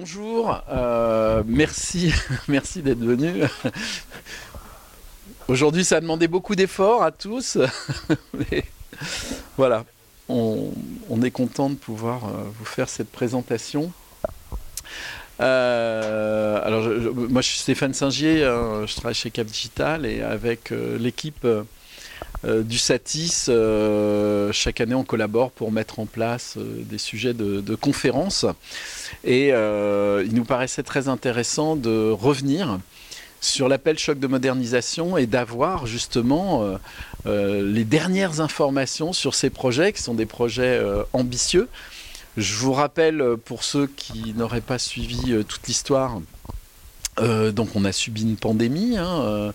Bonjour, euh, merci, merci d'être venu. Aujourd'hui, ça a demandé beaucoup d'efforts à tous, voilà, on, est content de pouvoir euh, vous faire cette présentation. Euh, alors, moi, je suis Stéphane Singier, hein, je travaille chez Cap Digital et avec l'équipe du Satis, chaque année, on collabore pour mettre en place des sujets de, conférences. Et euh, il nous paraissait très intéressant de revenir sur l'appel choc de modernisation et d'avoir justement euh, euh, les dernières informations sur ces projets qui sont des projets ambitieux. Je vous rappelle pour ceux qui n'auraient pas suivi toute l'histoire, donc on a subi une pandémie. Hein,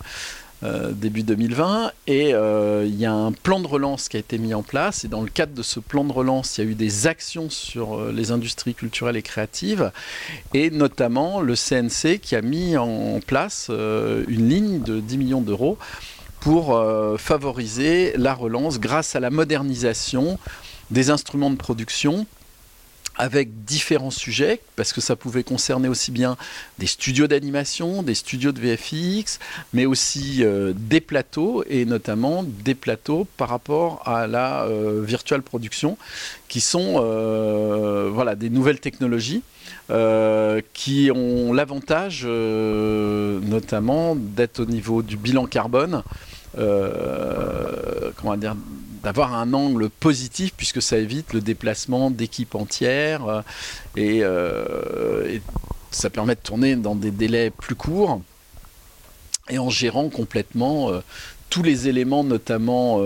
euh, début 2020. Et euh, il y a un plan de relance qui a été mis en place. Et dans le cadre de ce plan de relance, il y a eu des actions sur euh, les industries culturelles et créatives. Et notamment le CNC qui a mis en place une ligne de 10 millions d'euros pour favoriser la relance grâce à la modernisation des instruments de production avec différents sujets, parce que ça pouvait concerner aussi bien des studios d'animation, des studios de VFX, mais aussi euh, des plateaux, et notamment des plateaux par rapport à la euh, virtual production, qui sont euh, voilà, des nouvelles technologies qui ont l'avantage notamment d'être au niveau du bilan carbone, comment dire, d'avoir un angle positif puisque ça évite le déplacement d'équipes entières euh, euh, et, ça permet de tourner dans des délais plus courts et en gérant complètement euh, tous les éléments notamment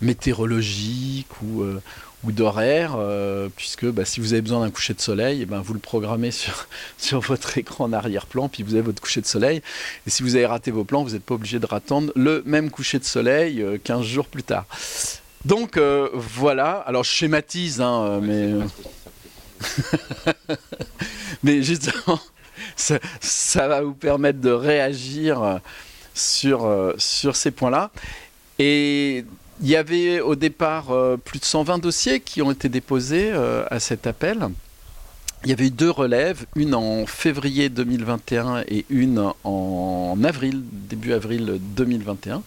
météorologiques ou, ou d'horaire, euh, puisque bah, si vous avez besoin d'un coucher de soleil, eh ben, vous le programmez sur, sur votre écran en arrière-plan, puis vous avez votre coucher de soleil. Et si vous avez raté vos plans, vous n'êtes pas obligé de rattendre le même coucher de soleil 15 euh, jours plus tard. Donc euh, voilà, alors je schématise, hein, mais... mais justement, ça, ça, va vous permettre de réagir sur, sur ces points-là. Et il y avait au départ euh, plus de 120 dossiers qui ont été déposés euh, à cet appel. Il y avait eu deux relèves, une en février 2021 et une en avril, début avril 2021.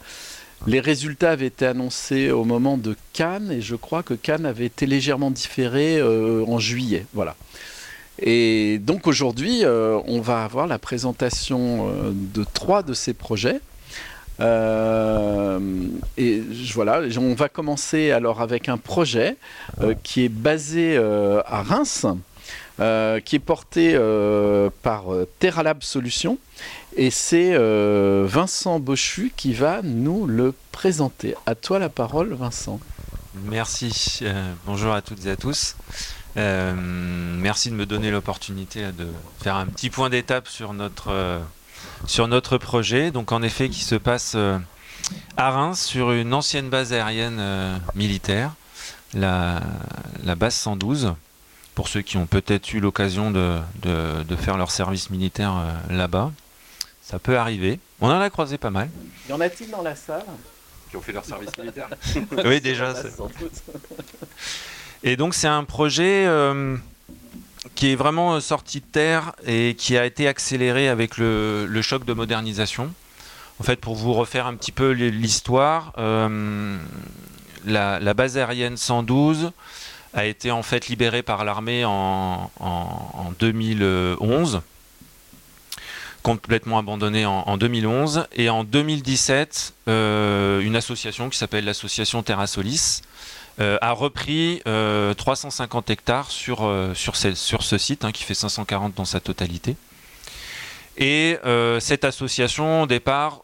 Les résultats avaient été annoncés au moment de Cannes et je crois que Cannes avait été légèrement différé euh, en juillet. Voilà. Et donc aujourd'hui, on va avoir la présentation de trois de ces projets. Euh, et voilà, on va commencer alors avec un projet euh, qui est basé euh, à Reims, qui est porté par TerraLab Solutions. Et c'est Vincent Bochu qui va nous le présenter. À toi la parole, Vincent. Merci. bonjour à toutes et à tous. merci de me donner l'opportunité de faire un petit point d'étape sur notre sur notre projet, donc en effet qui se passe euh, à Reims sur une ancienne base aérienne euh, militaire, la, base 112 pour ceux qui ont peut-être eu l'occasion de, faire leur service militaire euh, là-bas. Ça peut arriver. On en a croisé pas mal. Y en a-t-il dans la salle qui ont fait leur service militaire Oui, déjà. Et donc c'est un projet qui est vraiment euh, sorti de terre et qui a été accéléré avec le, choc de modernisation. En fait, pour vous refaire un petit peu l'histoire, euh, la, base aérienne 112 a été en fait libérée par l'armée en, 2011, complètement abandonnée en, 2011, et en 2017, euh, une association qui s'appelle l'association Terra Solis a repris 350 euh, hectares sur, euh, sur ce site, hein, qui fait 540 dans sa totalité. Et cette association, au départ,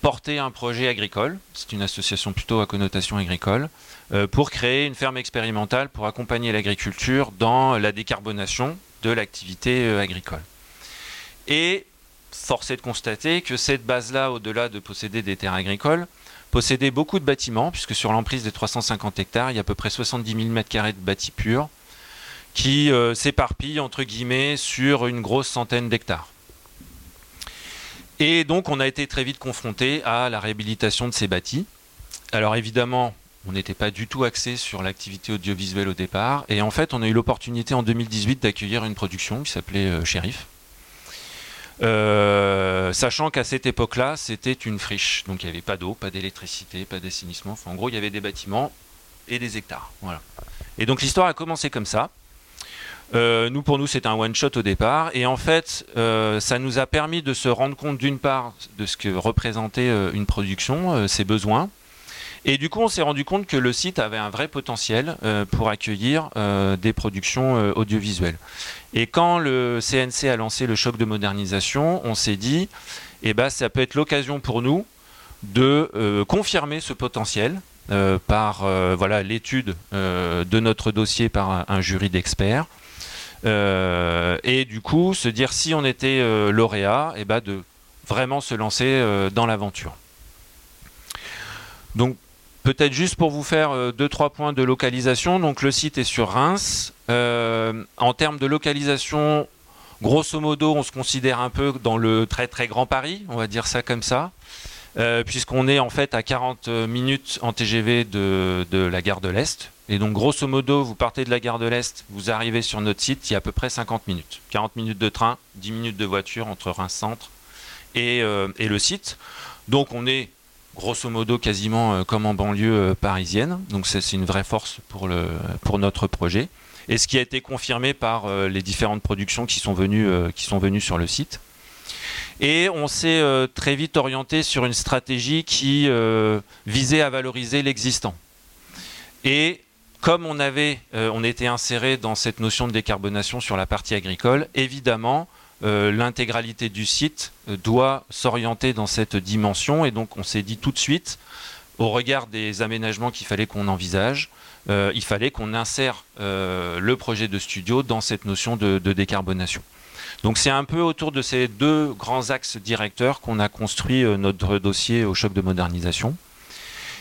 portait un projet agricole, c'est une association plutôt à connotation agricole, pour créer une ferme expérimentale pour accompagner l'agriculture dans la décarbonation de l'activité agricole. Et force est de constater que cette base-là, au-delà de posséder des terres agricoles, possédait beaucoup de bâtiments, puisque sur l'emprise des 350 hectares, il y a à peu près 70 000 m2 de bâtis purs, qui euh, s'éparpillent, entre guillemets, sur une grosse centaine d'hectares. Et donc, on a été très vite confronté à la réhabilitation de ces bâtis. Alors évidemment, On n'était pas du tout axé sur l'activité audiovisuelle au départ. Et en fait, on a eu l'opportunité en 2018 d'accueillir une production qui s'appelait euh, Shérif. Euh, sachant qu'à cette époque-là, c'était une friche. Donc il n'y avait pas d'eau, pas d'électricité, pas d'assainissement. Enfin, en gros, il y avait des bâtiments et des hectares. Voilà. Et donc l'histoire a commencé comme ça. Euh, nous, pour nous, c'est un one-shot au départ. Et en fait, euh, ça nous a permis de se rendre compte d'une part de ce que représentait une production, ses besoins. Et du coup, on s'est rendu compte que le site avait un vrai potentiel pour accueillir des productions audiovisuelles. Et quand le CNC a lancé le choc de modernisation, on s'est dit, eh ben, ça peut être l'occasion pour nous de confirmer ce potentiel par voilà l'étude de notre dossier par un jury d'experts euh, et du coup, se dire si on était euh, lauréat, eh ben de vraiment se lancer euh, dans l'aventure. Donc peut-être juste pour vous faire deux trois points de localisation. Donc le site est sur Reims. en termes de localisation, grosso modo, on se considère un peu dans le très très grand Paris, on va dire ça comme ça. puisqu'on est en fait à 40 minutes en TGV de, la gare de l'Est, et donc, grosso modo, vous partez de la gare de l'Est, vous arrivez sur notre site, il y a à peu près 50 minutes. 40 minutes de train, 10 minutes de voiture entre Reims-Centre et, euh, et, le site. Donc, on est grosso modo quasiment euh, comme en banlieue euh, parisienne. Donc, c'est une vraie force pour, notre projet. Et ce qui a été confirmé par les différentes productions qui sont venues, sur le site. Et on s'est très vite orienté sur une stratégie qui visait à valoriser l'existant. Et comme on avait, euh, on était inséré dans cette notion de décarbonation sur la partie agricole, évidemment, euh, l'intégralité du site euh, doit s'orienter dans cette dimension. Et donc, on s'est dit tout de suite, au regard des aménagements qu'il fallait qu'on envisage, il fallait qu'on insère le projet de studio dans cette notion de, de décarbonation. Donc c'est un peu autour de ces deux grands axes directeurs qu'on a construit notre dossier au choc de modernisation.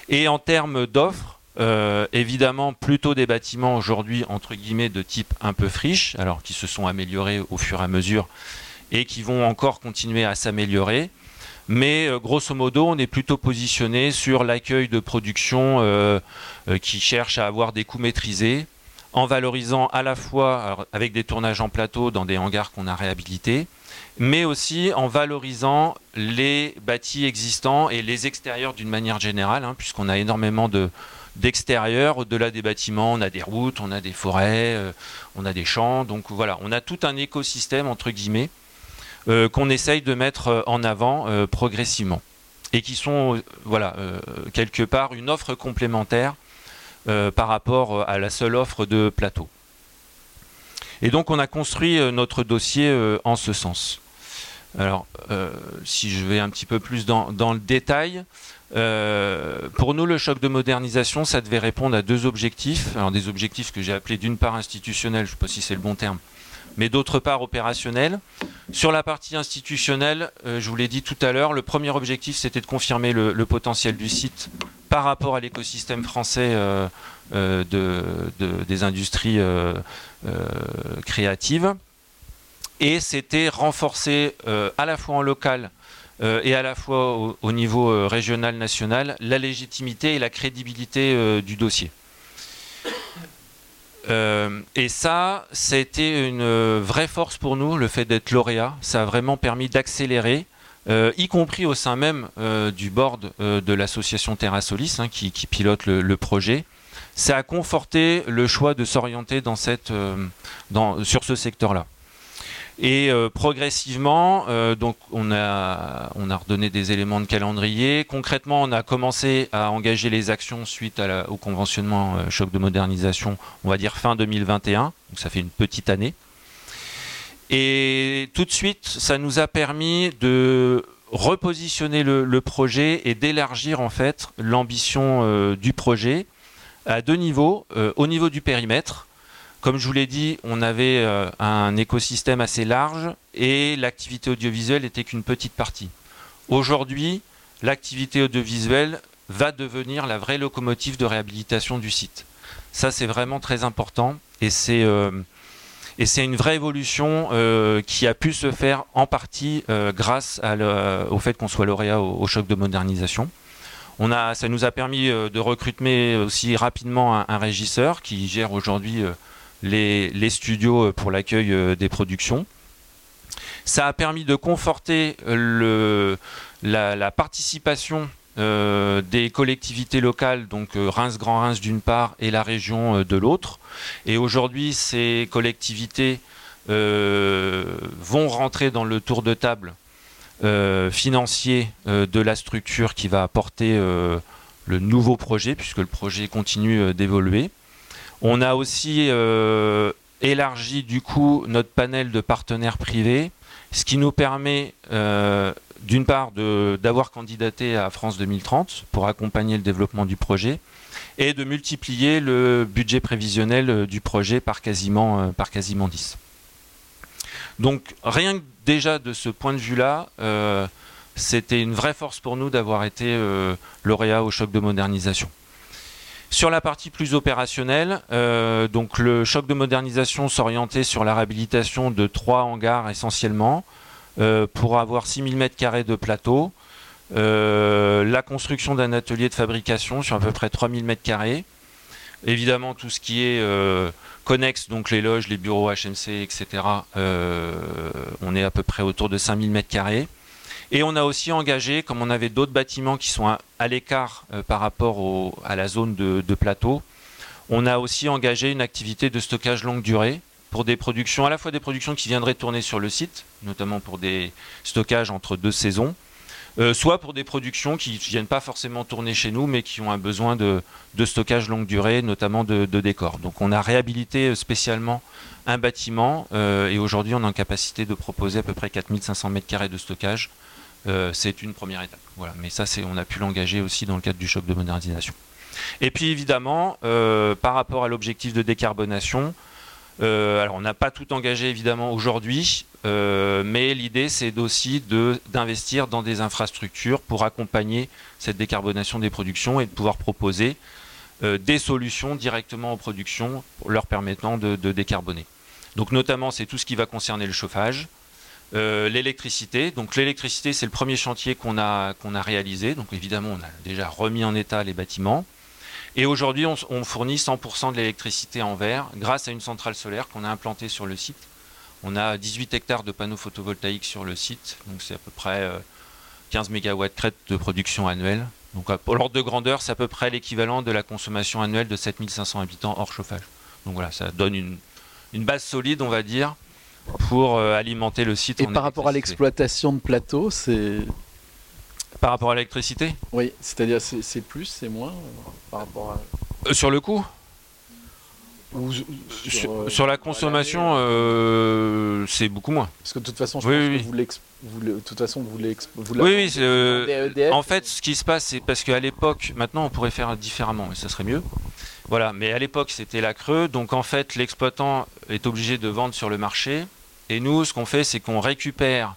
Et en termes d'offres, euh, évidemment, plutôt des bâtiments aujourd'hui, entre guillemets, de type un peu friche, alors qui se sont améliorés au fur et à mesure et qui vont encore continuer à s'améliorer. Mais euh, grosso modo, on est plutôt positionné sur l'accueil de production euh, qui cherche à avoir des coûts maîtrisés, en valorisant à la fois avec des tournages en plateau dans des hangars qu'on a réhabilités, mais aussi en valorisant les bâtis existants et les extérieurs d'une manière générale, hein, puisqu'on a énormément de, d'extérieur, au-delà des bâtiments, on a des routes, on a des forêts, euh, on a des champs. Donc voilà, on a tout un écosystème, entre guillemets, euh, qu'on essaye de mettre euh, en avant progressivement. Et qui sont, voilà, quelque part une offre complémentaire par rapport à la seule offre de plateau. Et donc on a construit notre dossier en ce sens. Alors, si je vais un petit peu plus dans, dans le détail, euh, pour nous, le choc de modernisation, ça devait répondre à deux objectifs. Alors des objectifs que j'ai appelés d'une part institutionnels, je ne sais pas si c'est le bon terme, mais d'autre part opérationnels. Sur la partie institutionnelle, euh, je vous l'ai dit tout à l'heure, le premier objectif, c'était de confirmer le, potentiel du site par rapport à l'écosystème français euh, de, des industries créatives. Et c'était renforcer à la fois en local et à la fois au, niveau euh, régional, national, la légitimité et la crédibilité euh, du dossier. et ça, ça a été une vraie force pour nous, le fait d'être lauréat. Ça a vraiment permis d'accélérer, y compris au sein même du board de l'association Terra Solis, hein, qui, pilote le, projet. Ça a conforté le choix de s'orienter sur ce secteur-là. Et euh, progressivement, euh, donc on a, on redonné des éléments de calendrier. Concrètement, on a commencé à engager les actions suite au conventionnement euh, choc de modernisation, on va dire fin 2021. Donc ça fait une petite année. Et tout de suite, ça nous a permis de repositionner le, le projet et d'élargir en fait l'ambition du projet à deux niveaux. au niveau du périmètre, comme je vous l'ai dit, on avait euh, un écosystème assez large et l'activité audiovisuelle n'était qu'une petite partie. Aujourd'hui, l'activité audiovisuelle va devenir la vraie locomotive de réhabilitation du site. Ça, c'est vraiment très important et c'est euh, une vraie évolution euh, qui a pu se faire en partie grâce au fait qu'on soit lauréat au choc de modernisation. On ça nous a permis de recruter aussi rapidement un, régisseur qui gère aujourd'hui les, studios pour l'accueil des productions. Ça a permis de conforter la, participation des collectivités locales, donc Reims Grand Reims d'une part et la région de l'autre. Et aujourd'hui, ces collectivités vont rentrer dans le tour de table euh, financier euh, de la structure qui va apporter euh, le nouveau projet, puisque le projet continue d'évoluer. On a aussi élargi du coup notre panel de partenaires privés, ce qui nous permet d'une part d'avoir candidaté à France 2030 pour accompagner le développement du projet et de multiplier le budget prévisionnel du projet par quasiment, par quasiment 10. Donc rien que déjà de ce point de vue-là, euh, c'était une vraie force pour nous d'avoir été euh, lauréat au choc de modernisation. Sur la partie plus opérationnelle, euh, donc le choc de modernisation s'orientait sur la réhabilitation de trois hangars essentiellement pour avoir 6000 m2 de plateau, la construction d'un atelier de fabrication sur à peu près 3000 m2, évidemment tout ce qui est connexe, donc les loges, les bureaux HMC, etc., euh, on est à peu près autour de 5000 m2. Et on a aussi engagé, comme on avait d'autres bâtiments qui sont à, l'écart euh, par rapport à la zone de, plateau, on a aussi engagé une activité de stockage longue durée pour des productions, à la fois des productions qui viendraient tourner sur le site, notamment pour des stockages entre deux saisons, euh, soit pour des productions qui ne viennent pas forcément tourner chez nous, mais qui ont un besoin de, stockage longue durée, notamment de, décors. Donc on a réhabilité euh, spécialement un bâtiment, et aujourd'hui on est en capacité de proposer à peu près 4500 m2 de stockage. C'est une première étape. Mais ça, on a pu l'engager aussi dans le cadre du choc de modernisation. Et puis évidemment, par rapport à l'objectif de décarbonation, alors on n'a pas tout engagé évidemment aujourd'hui, euh, mais l'idée, c'est aussi d'investir dans des infrastructures pour accompagner cette décarbonation des productions et de pouvoir proposer euh, des solutions directement aux productions leur permettant de, décarboner. Donc notamment, c'est tout ce qui va concerner le chauffage, euh, l'électricité. Donc l'électricité, c'est le premier chantier qu'on a, a réalisé. Donc évidemment, on a déjà remis en état les bâtiments. Et aujourd'hui, on, fournit 100% de l'électricité en verre grâce à une centrale solaire qu'on a implantée sur le site on a 18 hectares de panneaux photovoltaïques sur le site, donc c'est à peu près 15 MW crête de production annuelle. Donc pour l'ordre de grandeur, c'est à peu près l'équivalent de la consommation annuelle de 7500 habitants hors chauffage. Donc voilà, ça donne une, base solide, on va dire, pour euh, alimenter le site. Et par rapport à l'exploitation de plateaux, c'est... Par rapport à l'électricité Oui, c'est-à-dire c'est plus, c'est moins euh, par rapport à... Euh, sur le coût sur, la consommation, euh, c'est beaucoup moins. Parce que de toute façon, je pense que vous, de toute façon, vous, vous Oui, oui euh, en fait, ce qui se passe, c'est parce qu'à l'époque, maintenant, on pourrait faire différemment, et ça serait mieux. Voilà, mais à l'époque, c'était la creux, donc en fait, l'exploitant est obligé de vendre sur le marché. Et nous, ce qu'on fait, c'est qu'on récupère,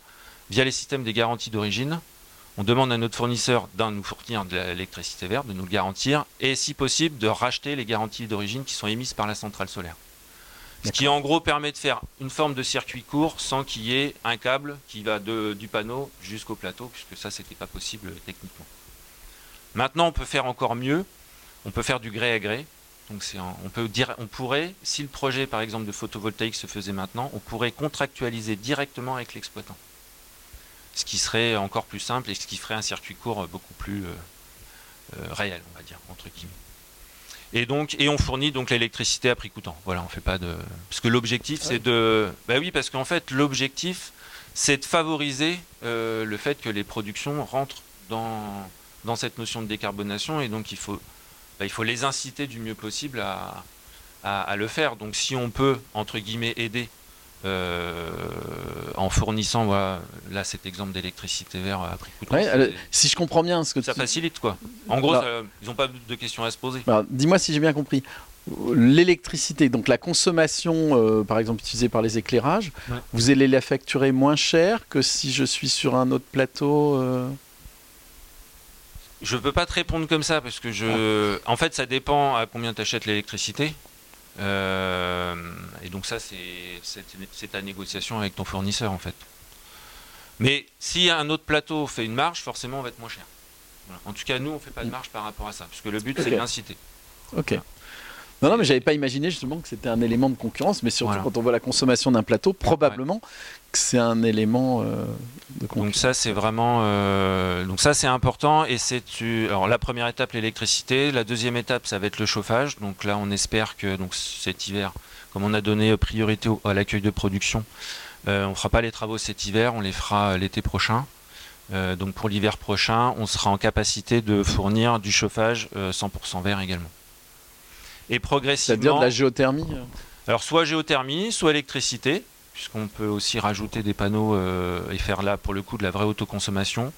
via les systèmes des garanties d'origine, on demande à notre fournisseur d'un nous fournir de l'électricité verte, de nous le garantir, et si possible de racheter les garanties d'origine qui sont émises par la centrale solaire. Ce qui en gros permet de faire une forme de circuit court sans qu'il y ait un câble qui va du panneau jusqu'au plateau, puisque ça c'était pas possible techniquement. Maintenant on peut faire encore mieux, on peut faire du gré à gré. Donc on pourrait, si le projet par exemple de photovoltaïque se faisait maintenant, on pourrait contractualiser directement avec l'exploitant ce qui serait encore plus simple et ce qui ferait un circuit court beaucoup plus euh, euh, réel, on va dire, entre guillemets. Et donc, et on fournit donc l'électricité à prix coûtant. Voilà, on fait pas de. Parce que l'objectif, c'est de. Bah oui, parce qu'en fait, l'objectif, c'est de favoriser euh, le fait que les productions rentrent dans, dans cette notion de décarbonation, et donc il faut, bah, il faut les inciter du mieux possible à, à, à, le faire. Donc, si on peut entre guillemets aider euh, en fournissant voilà, là cet exemple d'électricité vert à prix coûteux. si je comprends bien ce que ça facilite quoi. En gros, ils n'ont pas de questions à se poser. Dis-moi si j'ai bien compris. L'électricité, donc la consommation, euh, par exemple utilisée par les éclairages, vous allez la facturer moins cher que si je suis sur un autre plateau. Euh je peux pas te répondre comme ça parce que je. En fait, ça dépend à combien tu achètes l'électricité. Euh, et donc ça, c'est ta négociation avec ton fournisseur en fait. Mais si un autre plateau fait une marge, forcément on va être moins cher. En tout cas, nous, on ne fait pas de marge par rapport à ça, puisque le but, c'est d'inciter. Ok. Non, non, mais j'avais pas imaginé justement que c'était un élément de concurrence, mais surtout quand on voit la consommation d'un plateau, probablement que c'est un élément euh, de concurrence. Donc ça, c'est vraiment, euh, donc ça, c'est important. Et c'est, alors la première étape, l'électricité. La deuxième étape, ça va être le chauffage. Donc là, on espère que donc cet hiver, comme on a donné priorité à l'accueil de production, euh, on fera pas les travaux cet hiver, on les fera l'été prochain. donc pour l'hiver prochain, on sera en capacité de fournir du chauffage 100% vert également. Et progressivement. C'est-à-dire de la géothermie euh Alors, soit géothermie, soit électricité, puisqu'on peut aussi rajouter des panneaux euh, et faire là, pour le coup, de la vraie autoconsommation.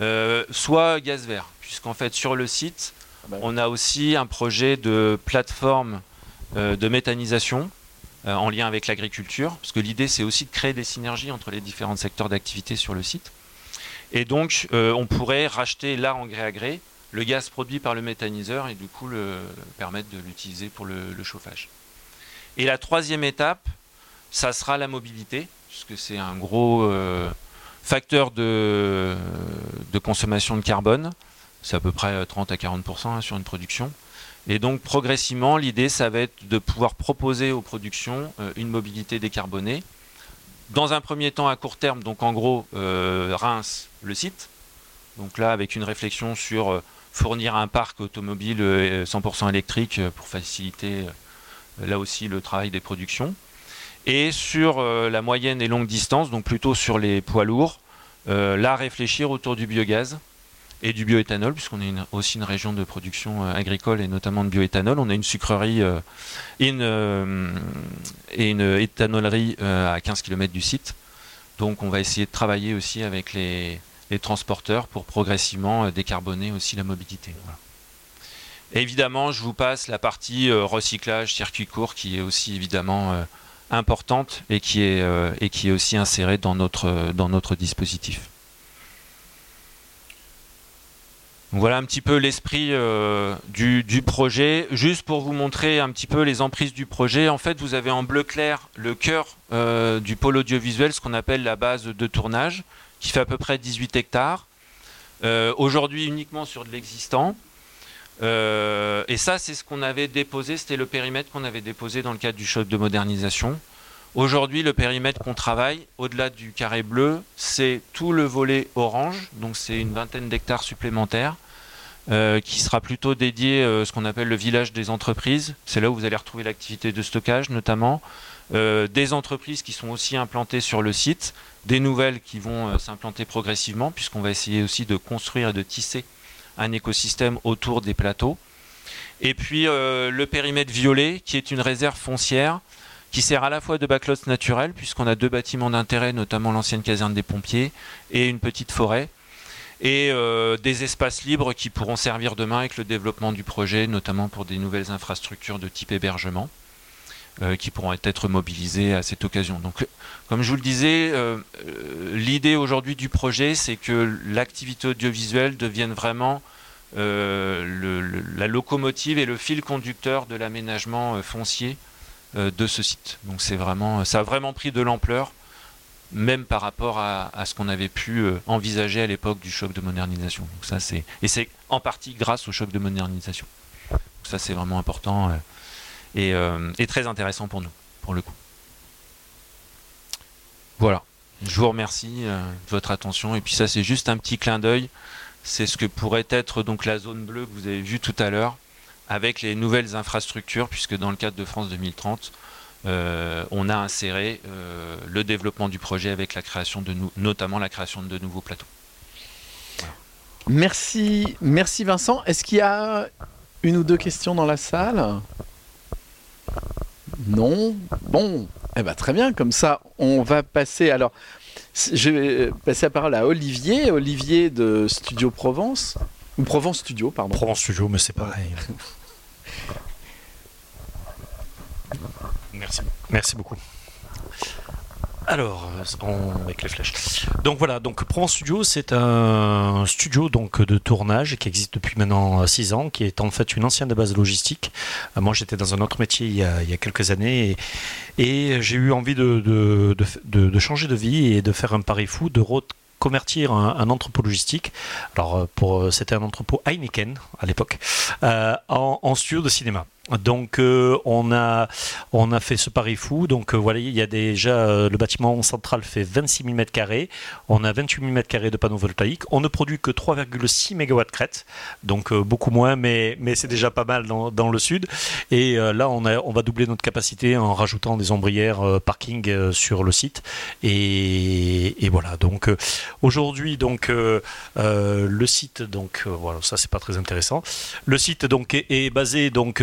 Euh, soit gaz vert, puisqu'en fait, sur le site, ah bah on a aussi un projet de plateforme de méthanisation en lien avec l'agriculture, parce que l'idée, c'est aussi de créer des synergies entre les différents secteurs d'activité sur le site. Et donc, on pourrait racheter là en gré à gré le gaz produit par le méthaniseur et du coup le, permettre de l'utiliser pour le, chauffage. Et la troisième étape, ça sera la mobilité, puisque c'est un gros euh, facteur de, consommation de carbone. C'est à peu près 30 à 40% hein, sur une production. Et donc progressivement, l'idée, ça va être de pouvoir proposer aux productions euh, une mobilité décarbonée. Dans un premier temps à court terme, donc en gros, euh, Reims, le site. Donc là, avec une réflexion sur fournir un parc automobile 100% euh, électrique euh, pour faciliter euh, là aussi le travail des productions. Et sur la moyenne et longue distance, donc plutôt sur les poids lourds, là réfléchir autour du biogaz et du bioéthanol, puisqu'on est aussi une région de production agricole et notamment de bioéthanol. On a une sucrerie et, une, et une éthanolerie à 15 km du site. Donc on va essayer de travailler aussi avec les, les transporteurs pour progressivement euh, décarboner aussi la mobilité. évidemment, je vous passe la partie euh, recyclage, circuit court, qui est aussi évidemment euh, importante et qui est, et qui est aussi insérée dans notre, dans notre dispositif. Voilà un petit peu l'esprit du, du, projet. Juste pour vous montrer un petit peu les emprises du projet, en fait, vous avez en bleu clair le cœur du pôle audiovisuel, ce qu'on appelle la base de tournage qui fait à peu près 18 hectares. Euh, aujourd'hui uniquement sur de l'existant. Euh, et ça, c'est ce qu'on avait déposé, c'était le périmètre qu'on avait déposé dans le cadre du choc de modernisation. Aujourd'hui, le périmètre qu'on travaille, au-delà du carré bleu, c'est tout le volet orange, donc c'est une vingtaine d'hectares supplémentaires, euh, qui sera plutôt dédié à ce qu'on appelle le village des entreprises. C'est là où vous allez retrouver l'activité de stockage notamment, des entreprises qui sont aussi implantées sur le site, des nouvelles qui vont euh, s'implanter progressivement, puisqu'on va essayer aussi de construire et de tisser un écosystème autour des plateaux. Et puis euh, le périmètre violet, qui est une réserve foncière, qui sert à la fois de backlot naturel, puisqu'on a deux bâtiments d'intérêt, notamment l'ancienne caserne des pompiers, et une petite forêt, et euh, des espaces libres qui pourront servir demain avec le développement du projet, notamment pour des nouvelles infrastructures de type hébergement. Euh, qui pourront être mobilisés à cette occasion. Donc, comme je vous le disais, euh, euh, l'idée aujourd'hui du projet, c'est que l'activité audiovisuelle devienne vraiment la locomotive et le fil conducteur de l'aménagement foncier de ce site. Donc, c'est vraiment, ça a vraiment pris de l'ampleur, même par rapport à, ce qu'on avait pu envisager à l'époque du choc de modernisation. Donc, ça, c'est et c'est en partie grâce au choc de modernisation. Ça, c'est vraiment important. Euh, et, très intéressant pour nous, pour le coup. Voilà. Je vous remercie euh, de votre attention. Et puis ça, c'est juste un petit clin d'œil. C'est ce que pourrait être donc la zone bleue que vous avez vue tout à l'heure, avec les nouvelles infrastructures, puisque dans le cadre de France 2030, euh, on a inséré le développement du projet avec la création de notamment la création de nouveaux plateaux. Merci, merci Vincent. Est-ce qu'il y a une ou deux questions dans la salle? Non. Bon, eh ben, très bien, comme ça, on va passer. Alors, je vais passer la parole à Olivier, Olivier de Studio Provence, ou Provence Studio, pardon. Provence Studio, mais c'est pareil. Merci, merci beaucoup. Alors, euh, avec les flèches. Donc voilà, donc Provence Studio, c'est un studio donc de tournage qui existe depuis maintenant 6 ans, qui est en fait une ancienne base logistique. Euh, moi, j'étais dans un autre métier il y a, quelques années et, j'ai eu envie de, changer de vie et de faire un pari fou, de convertir un, entrepôt logistique. Alors, c'était un entrepôt Heineken à l'époque, en studio de cinéma. Donc euh, on a on a fait ce pari fou. Donc euh, voilà, il y a déjà euh, le bâtiment central fait 26 000 m2. On a 28 000 m2 de panneaux voltaïques. On ne produit que 3,6 MW crête, donc beaucoup moins, mais mais c'est déjà pas mal dans, dans le sud. Et là on a on va doubler notre capacité en rajoutant des ombrières parking sur le site. Et, et voilà. Donc aujourd'hui donc le site donc voilà ça c'est pas très intéressant. Le site donc est, est basé donc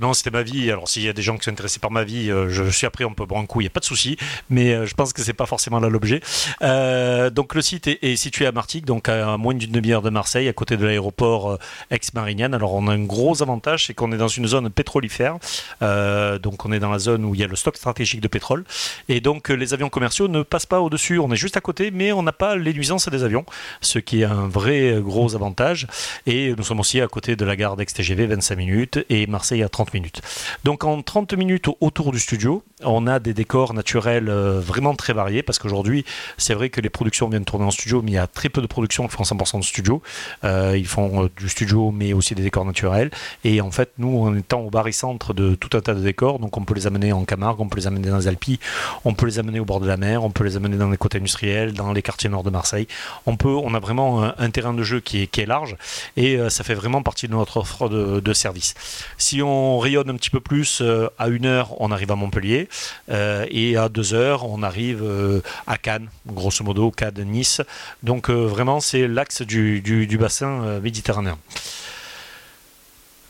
non, c'était ma vie. Alors, s'il y a des gens qui sont intéressés par ma vie, euh, je, suis après, on peut boire un coup, il n'y a pas de souci. Mais euh, je pense que c'est pas forcément là l'objet. Euh, donc, le site est, situé à Martigues, donc à moins d'une demi-heure de Marseille, à côté de l'aéroport ex-Marignane. Alors, on a un gros avantage, c'est qu'on est dans une zone pétrolifère. donc, on est dans la zone où il y a le stock stratégique de pétrole. Et donc, les avions commerciaux ne passent pas au-dessus. On est juste à côté, mais on n'a pas les nuisances des avions, ce qui est un vrai gros avantage. Et nous sommes aussi à côté de la gare d'Ex-TGV, 25 minutes, et Marseille 30 minutes. Donc en 30 minutes autour du studio, on a des décors naturels euh, vraiment très variés parce qu'aujourd'hui, c'est vrai que les productions viennent tourner en studio, mais il y a très peu de productions qui font 100% de studio. Euh, ils font euh, du studio, mais aussi des décors naturels. Et en fait, nous, en étant au barycentre de tout un tas de décors, donc on peut les amener en Camargue, on peut les amener dans les Alpes, on peut les amener au bord de la mer, on peut les amener dans les côtes industrielles, dans les quartiers nord de Marseille. On peut, on a vraiment un, terrain de jeu qui est, qui est large et ça fait vraiment partie de notre offre de, de service. Si on rayonne un petit peu plus, à une heure, on arrive à Montpellier. Euh, et à 2 heures, on arrive euh, à Cannes, grosso modo, Cannes, Nice. Donc euh, vraiment, c'est l'axe du, bassin méditerranéen.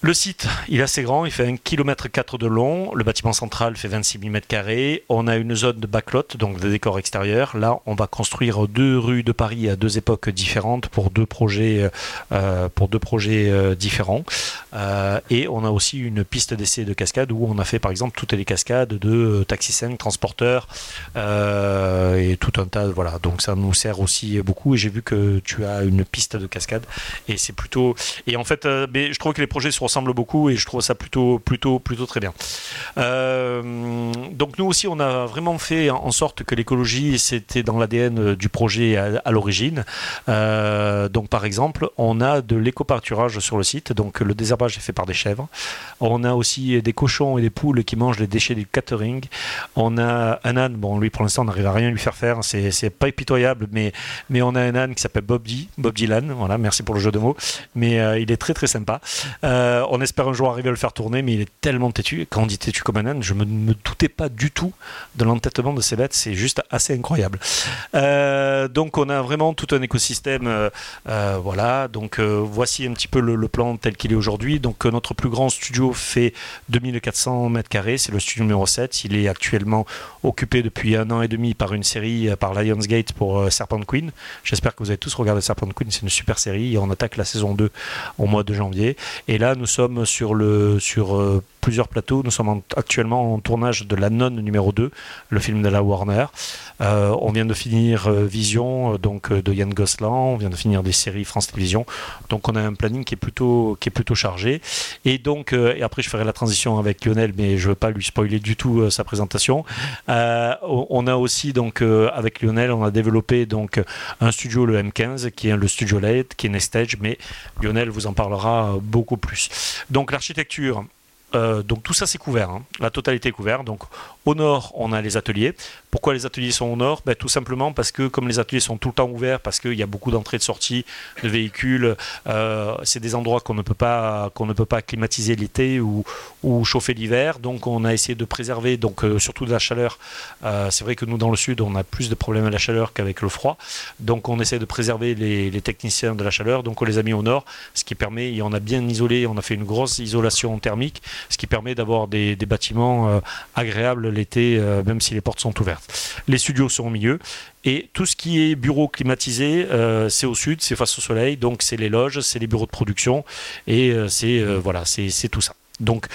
Le site, il est assez grand, il fait 1 km de long, le bâtiment central fait 26 000 m2, on a une zone de backlot, donc de décor extérieur. Là, on va construire deux rues de Paris à deux époques différentes pour deux projets, euh, projets euh, différents. Euh, et on a aussi une piste d'essai de cascade où on a fait par exemple toutes les cascades de Taxi 5, transporteurs et tout un tas. Voilà, donc ça nous sert aussi beaucoup. Et j'ai vu que tu as une piste de cascade et c'est plutôt. Et en fait, je trouve que les projets sont ressemble beaucoup et je trouve ça plutôt, plutôt, plutôt très bien. Euh, donc nous aussi, on a vraiment fait en sorte que l'écologie, c'était dans l'ADN du projet à, l'origine. Euh, donc par exemple, on a de l'éco-pâturage sur le site, donc le désherbage est fait par des chèvres. On a aussi des cochons et des poules qui mangent les déchets du catering. On a un âne, bon lui pour l'instant on n'arrive à rien lui faire faire, c'est pas pitoyable, mais, mais on a un âne qui s'appelle Bob, Bob Dylan, voilà, merci pour le jeu de mots, mais euh, il est très très sympa. Euh, on espère un jour arriver à le faire tourner, mais il est tellement têtu. Quand on dit têtu comme un âne, je ne me, doutais pas du tout de l'entêtement de ces bêtes. C'est juste assez incroyable. Euh, donc, on a vraiment tout un écosystème. Euh, voilà. Donc, voici un petit peu le, plan tel qu'il est aujourd'hui. Donc, notre plus grand studio fait 2400 mètres carrés. C'est le studio numéro 7. Il est actuellement occupé depuis un an et demi par une série par Lionsgate pour Serpent Queen. J'espère que vous avez tous regardé Serpent Queen. C'est une super série. On attaque la saison 2 au mois de janvier. Et là, nous sommes sur, le, sur euh, plusieurs plateaux. Nous sommes actuellement en tournage de La Nonne numéro 2, le film de la Warner. Euh, on vient de finir euh, Vision donc de Yann Gosselin, on vient de finir des séries France Télévisions. Donc on a un planning qui est plutôt, qui est plutôt chargé. Et donc, et après je ferai la transition avec Lionel, mais je ne veux pas lui spoiler du tout sa présentation. on a aussi donc avec Lionel, on a développé donc un studio le M15 qui est le studio LED, qui est Nestage, mais Lionel vous en parlera beaucoup plus. Donc l'architecture, euh, donc tout ça c'est couvert, hein. la totalité est couverte. Au nord on a les ateliers. Pourquoi les ateliers sont au nord? Ben, Tout simplement parce que comme les ateliers sont tout le temps ouverts, parce qu'il y a beaucoup d'entrées et de sorties de véhicules, euh, c'est des endroits qu'on ne peut pas ne peut pas climatiser l'été ou, chauffer l'hiver. Donc on a essayé de préserver donc euh, surtout de la chaleur. c'est vrai que nous dans le sud on a plus de problèmes avec la chaleur qu'avec le froid. Donc on essaie de préserver les, techniciens de la chaleur. Donc on les a mis au nord, ce qui permet, et on a bien isolé, on a fait une grosse isolation thermique ce qui permet d'avoir des, bâtiments euh, agréables l'été, euh, même si les portes sont ouvertes. Les studios sont au milieu. Et tout ce qui est bureau climatisé, euh, c'est au sud, c'est face au soleil, donc c'est les loges, c'est les bureaux de production, et c'est voilà, c'est tout ça. Donc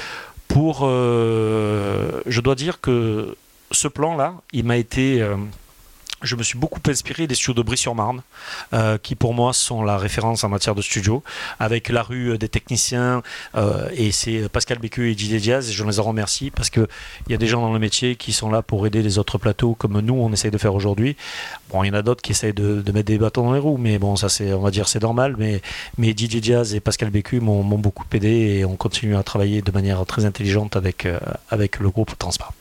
pour, je dois dire que ce plan-là, il m'a été je me suis beaucoup inspiré des studios de Brie-sur-Marne, euh, qui pour moi sont la référence en matière de studio, avec la rue des techniciens, euh, et c'est Pascal Bécu et Didier Diaz, et je les en remercie parce qu'il y a des gens dans le métier qui sont là pour aider les autres plateaux, comme nous on essaye de faire aujourd'hui. Bon, il y en a d'autres qui essayent de, mettre des bâtons dans les roues, mais bon, ça c'est, on va dire, c'est normal, mais, mais Didier Diaz et Pascal Bécu m'ont, beaucoup aidé et on continue à travailler de manière très intelligente avec, euh, avec le groupe Transpar.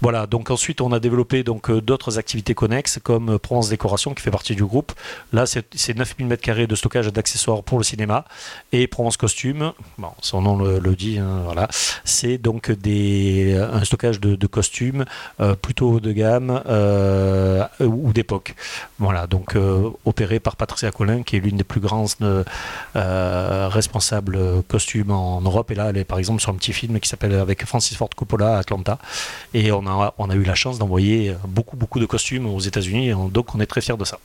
Voilà, donc ensuite on a développé donc euh, d'autres activités connexes comme euh, Provence Décoration qui fait partie du groupe. Là c'est 9000 m2 de stockage d'accessoires pour le cinéma et Provence Costume, bon, son nom le, dit, hein, voilà, c'est donc des, un stockage de, costumes euh, plutôt haut de gamme ou d'époque. Voilà, donc opéré par Patricia Collin qui est l'une des plus grandes responsables costumes en Europe et là elle est par exemple sur un petit film qui s'appelle avec Francis Ford Coppola Atlanta et on a, eu la chance d'envoyer beaucoup, beaucoup de costumes aux États-Unis, donc on est très fiers de ça.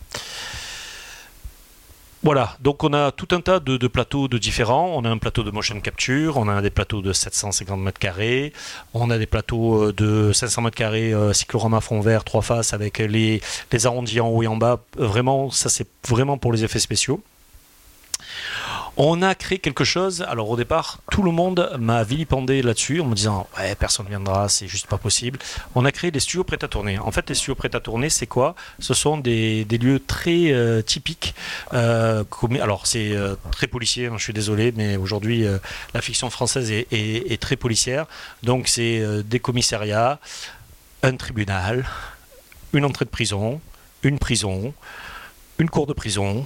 Voilà, donc on a tout un tas de, plateaux de différents. On a un plateau de motion capture, on a des plateaux de 750 mètres carrés, on a des plateaux euh, de 500 mètres carrés euh, cyclorama fond vert, trois faces avec les arrondis en haut et en bas. Vraiment, ça c'est vraiment pour les effets spéciaux. On a créé quelque chose. Alors au départ, tout le monde m'a vilipendé là-dessus en me disant ouais personne ne viendra, c'est juste pas possible. On a créé des studios prêts à tourner. En fait, les studios prêts à tourner, c'est quoi? Ce sont des, lieux très euh, typiques. Euh, alors c'est euh, très policier. Hein, je suis désolé, mais aujourd'hui la fiction française est très policière. Donc c'est des commissariats, un tribunal, une entrée de prison, une prison, une cour de prison,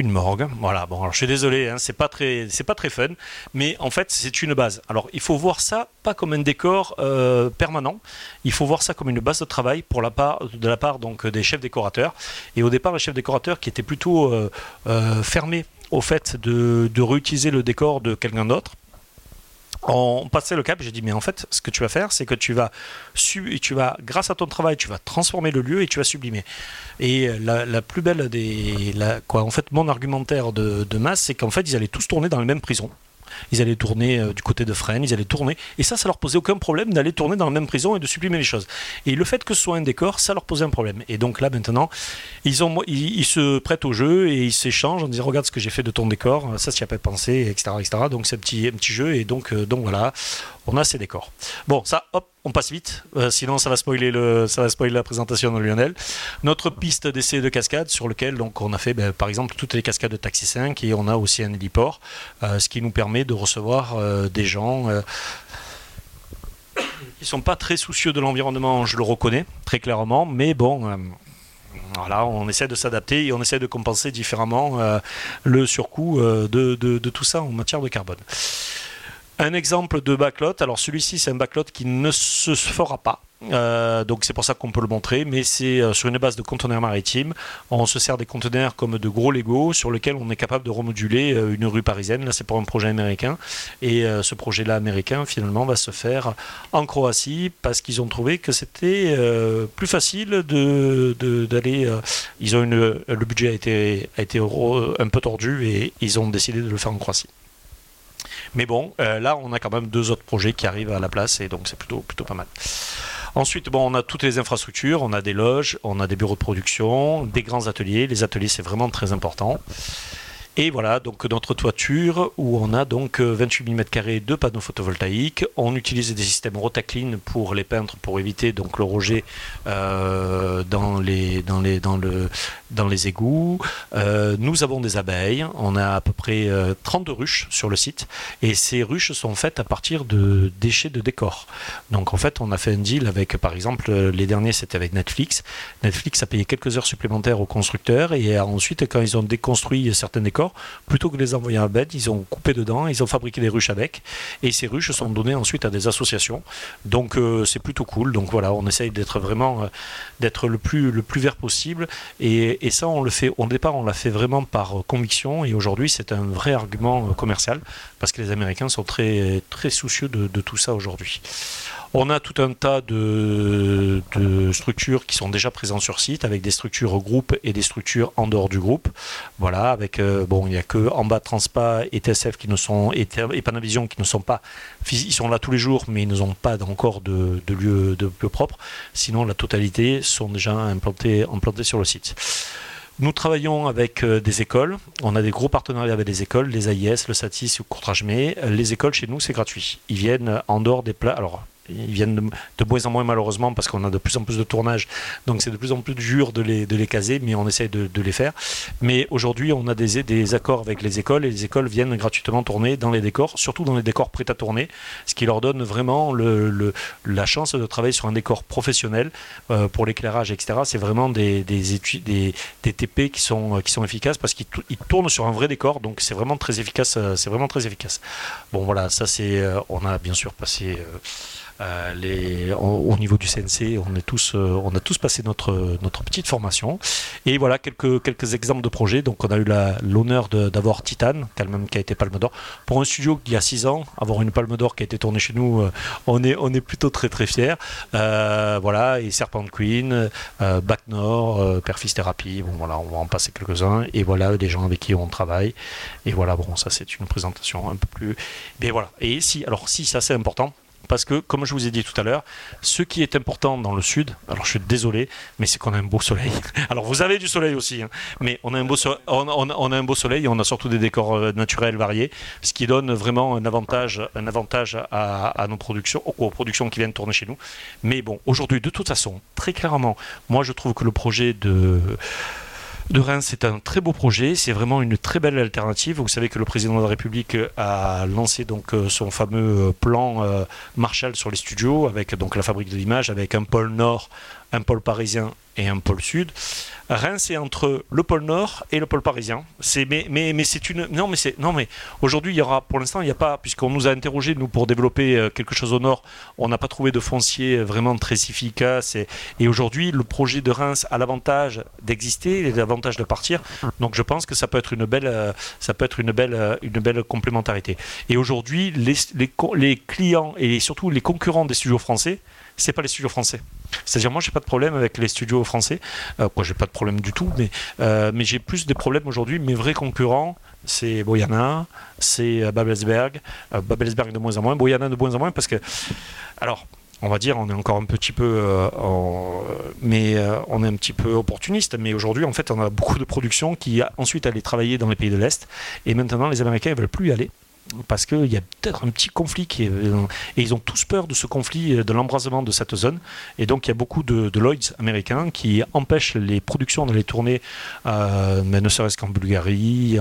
une morgue. Voilà, bon, alors je suis désolé, hein, c'est pas très, c'est pas très fun, mais en fait c'est une base. Alors il faut voir ça pas comme un décor euh, permanent, il faut voir ça comme une base de travail pour la part, de la part donc des chefs décorateurs. Et au départ, les chefs décorateurs qui étaient plutôt euh, euh, fermés au fait de, de réutiliser le décor de quelqu'un d'autre on passait le cap, j'ai dit mais en fait ce que tu vas faire c'est que tu vas, tu vas grâce à ton travail tu vas transformer le lieu et tu vas sublimer. Et la, plus belle des, quoi, en fait mon argumentaire de, de masse c'est qu'en fait ils allaient tous tourner dans les mêmes prisons ils allaient tourner euh, du côté de Fresnes, ils allaient tourner. Et ça, ça leur posait aucun problème d'aller tourner dans la même prison et de supprimer les choses. Et le fait que ce soit un décor, ça leur posait un problème. Et donc là, maintenant, ils, se prêtent au jeu et ils s'échangent en disant Regarde ce que j'ai fait de ton décor, ça, tu n'y as pas pensé, etc., etc. Donc c'est un petit, jeu. Et donc, euh, donc voilà, on a ces décors. Bon, ça, hop, on passe vite, euh, sinon ça va, spoiler le, ça va spoiler la présentation de Lionel. Notre piste d'essai de cascade sur lequel donc, on a fait ben, par exemple toutes les cascades de Taxi 5 et on a aussi un héliport, euh, ce qui nous permet de recevoir euh, des gens qui sont pas très soucieux de l'environnement, je le reconnais très clairement, mais bon, voilà, on essaie de s'adapter et on essaie de compenser différemment le surcoût de, de, tout ça en matière de carbone. Un exemple de backlot, alors celui-ci c'est un backlot qui ne se fera pas. Euh, donc c'est pour ça qu'on peut le montrer, mais c'est euh, sur une base de conteneurs maritimes. On se sert des conteneurs comme de gros Lego sur lesquels on est capable de remoduler euh, une rue parisienne. Là c'est pour un projet américain et ce projet-là américain finalement va se faire en Croatie parce qu'ils ont trouvé que c'était plus facile d'aller. ils ont une, le budget a été un peu tordu et ils ont décidé de le faire en Croatie. Mais bon, euh, là, on a quand même deux autres projets qui arrivent à la place et donc c'est plutôt, plutôt pas mal. Ensuite, bon, on a toutes les infrastructures, on a des loges, on a des bureaux de production, des grands ateliers. Les ateliers, c'est vraiment très important. Et voilà, donc notre toiture où on a donc 28 mm de panneaux photovoltaïques. On utilise des systèmes Rotaclean pour les peintres pour éviter donc le rejet euh, dans, les, dans, les, dans, le, dans les égouts. Euh, nous avons des abeilles. On a à peu près 32 euh, ruches sur le site. Et ces ruches sont faites à partir de déchets de décor. Donc en fait, on a fait un deal avec, par exemple, les derniers c'était avec Netflix. Netflix a payé quelques heures supplémentaires aux constructeurs et ensuite, quand ils ont déconstruit certains décors, plutôt que de les envoyer à bed, ils ont coupé dedans, ils ont fabriqué des ruches avec, et ces ruches sont données ensuite à des associations. Donc euh, c'est plutôt cool. Donc voilà, on essaye d'être vraiment euh, le plus vert possible, et, ça on le fait au départ, on l'a fait vraiment par euh, conviction, et aujourd'hui c'est un vrai argument commercial parce que les Américains sont très très soucieux de tout ça aujourd'hui. On a tout un tas de, structures qui sont déjà présentes sur site, avec des structures groupe et des structures en dehors du groupe. Voilà, avec bon, il n'y a que en bas Transpa et TSF qui ne sont et, Panavision qui ne sont pas, ils sont là tous les jours, mais ils n'ont pas encore de, lieu de lieu propre. Sinon, la totalité sont déjà implantés, sur le site. Nous travaillons avec euh, des écoles. On a des gros partenariats avec des écoles, les AIS, le SATIS ou Courtrage Les écoles chez nous, c'est gratuit. Ils viennent en dehors des plats. Ils viennent de, moins en moins malheureusement parce qu'on a de plus en plus de tournages, donc c'est de plus en plus dur de les, de les caser, mais on essaie de, les faire. Mais aujourd'hui, on a des, des, accords avec les écoles et les écoles viennent gratuitement tourner dans les décors, surtout dans les décors prêts à tourner, ce qui leur donne vraiment le, le, la chance de travailler sur un décor professionnel euh, pour l'éclairage, etc. C'est vraiment des, des, des, des, TP qui sont, qui sont efficaces parce qu'ils tournent sur un vrai décor, donc c'est vraiment très efficace. Euh, c'est vraiment très efficace. Bon voilà, ça c'est, euh, on a bien sûr passé. Euh, au, niveau du CNC, on, est tous, euh, a tous passé notre, petite formation. Et voilà quelques, exemples de projets. Donc, on a eu l'honneur d'avoir Titan, qui a été Palme d'Or. Pour un studio qui a 6 ans, avoir une Palme d'Or qui a été tournée chez nous, euh, on, est, plutôt très très fiers. voilà, et Serpent Queen, Back Nord, Perfis Therapy, bon voilà, on va en passer quelques-uns. Et voilà, des gens avec qui on travaille. Et voilà, bon, ça c'est une présentation un peu plus. Mais voilà. Et si, alors si, ça c'est important parce que, comme je vous ai dit tout à l'heure, ce qui est important dans le sud, alors je suis désolé, mais c'est qu'on a un beau soleil. Alors vous avez du soleil aussi, hein, mais on a, un beau on, a soleil et on a surtout des décors euh, naturels variés, ce qui donne vraiment un avantage, un avantage à, nos productions, aux productions qui viennent tourner chez nous. Mais bon, aujourd'hui, de toute façon, très clairement, moi je trouve que le projet de de Reims, c'est un très beau projet, c'est vraiment une très belle alternative. Vous savez que le président de la République a lancé donc euh, son fameux plan euh, Marshall sur les studios avec la fabrique de l'image avec un pôle nord, un pôle parisien et un pôle sud. Reims est entre le pôle Nord et le pôle parisien. C'est mais mais mais c'est une non mais c'est non mais aujourd'hui il y aura pour l'instant il n'y a pas puisqu'on nous a interrogé nous pour développer euh, quelque chose au Nord, on n'a pas trouvé de foncier vraiment très efficace et, aujourd'hui le projet de Reims a l'avantage d'exister et l'avantage de partir. Donc je pense que ça peut être une belle euh, ça peut être une belle euh, une belle complémentarité. Et aujourd'hui les, les, les clients et surtout les concurrents des studios français c'est pas les studios français. C'est-à-dire, moi, j'ai pas de problème avec les studios français. Euh, quoi, j'ai pas de problème du tout, mais, euh, j'ai plus des problèmes aujourd'hui. Mes vrais concurrents, c'est Boyana, c'est euh, Babelsberg. Euh, Babelsberg de moins en moins, Boyana de moins en moins, parce que. Alors. On va dire, on est encore un petit peu, mais on est un petit peu opportuniste. Mais aujourd'hui, en fait, on a beaucoup de productions qui ensuite allaient travailler dans les pays de l'Est, et maintenant les Américains ne veulent plus y aller parce qu'il y a peut-être un petit conflit qui et ils ont tous peur de ce conflit, de l'embrasement de cette zone. Et donc il y a beaucoup de, Lloyds américains qui empêchent les productions d'aller tourner, euh, mais ne serait-ce qu'en Bulgarie,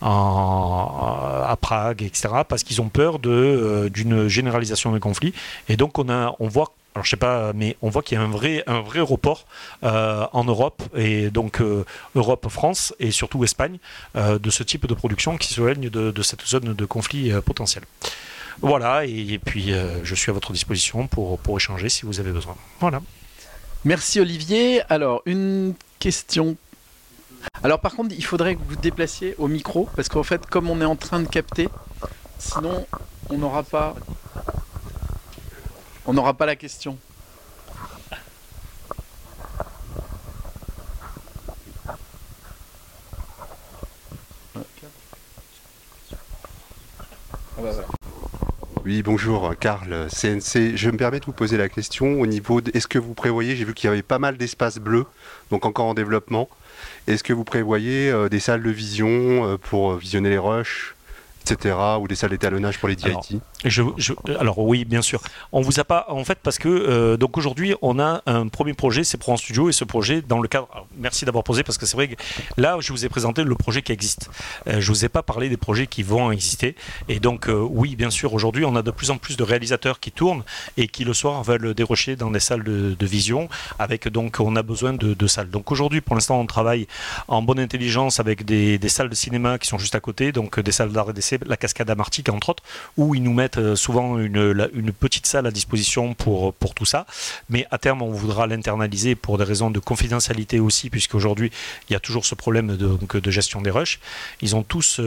à Prague, etc., parce qu'ils ont peur euh, d'une généralisation des conflits. Et donc on, a, on voit alors je sais pas, mais on voit qu'il y a un vrai, un vrai report euh, en Europe et donc euh, Europe, France et surtout Espagne euh, de ce type de production qui s'éloigne de, de cette zone de conflit potentiel. Voilà, et, puis je suis à votre disposition pour, pour échanger si vous avez besoin. Voilà. Merci Olivier. Alors, une question. Alors par contre, il faudrait que vous déplaciez au micro, parce qu'en fait, comme on est en train de capter, sinon on n'aura pas on n'aura pas la question. Oui, bonjour, Karl, CNC. Je me permets de vous poser la question au niveau de, est-ce que vous prévoyez, j'ai vu qu'il y avait pas mal d'espaces bleus, donc encore en développement. Est-ce que vous prévoyez euh, des salles de vision euh, pour visionner les rushs etc. ou des salles d'étalonnage pour les DIT alors, alors, oui, bien sûr. On vous a pas en fait parce que euh, donc aujourd'hui on a un premier projet, c'est Pro en Studio et ce projet dans le cadre. merci d'avoir posé parce que c'est vrai que là je vous ai présenté le projet qui existe. Euh, je vous ai pas parlé des projets qui vont exister et donc euh, oui, bien sûr, aujourd'hui on a de plus en plus de réalisateurs qui tournent et qui le soir veulent dérocher dans des salles de, vision avec donc on a besoin de, salles. Donc aujourd'hui pour l'instant on travaille en bonne intelligence avec des, des salles de cinéma qui sont juste à côté, donc des salles d'art et d'essai la cascade Amartique entre autres, où ils nous mettent mettre souvent une, petite salle à disposition pour, pour tout ça. Mais à terme, on voudra l'internaliser pour des raisons de confidentialité aussi, puisqu'aujourd'hui, il y a toujours ce problème de, gestion des rushs. Ils ont tous,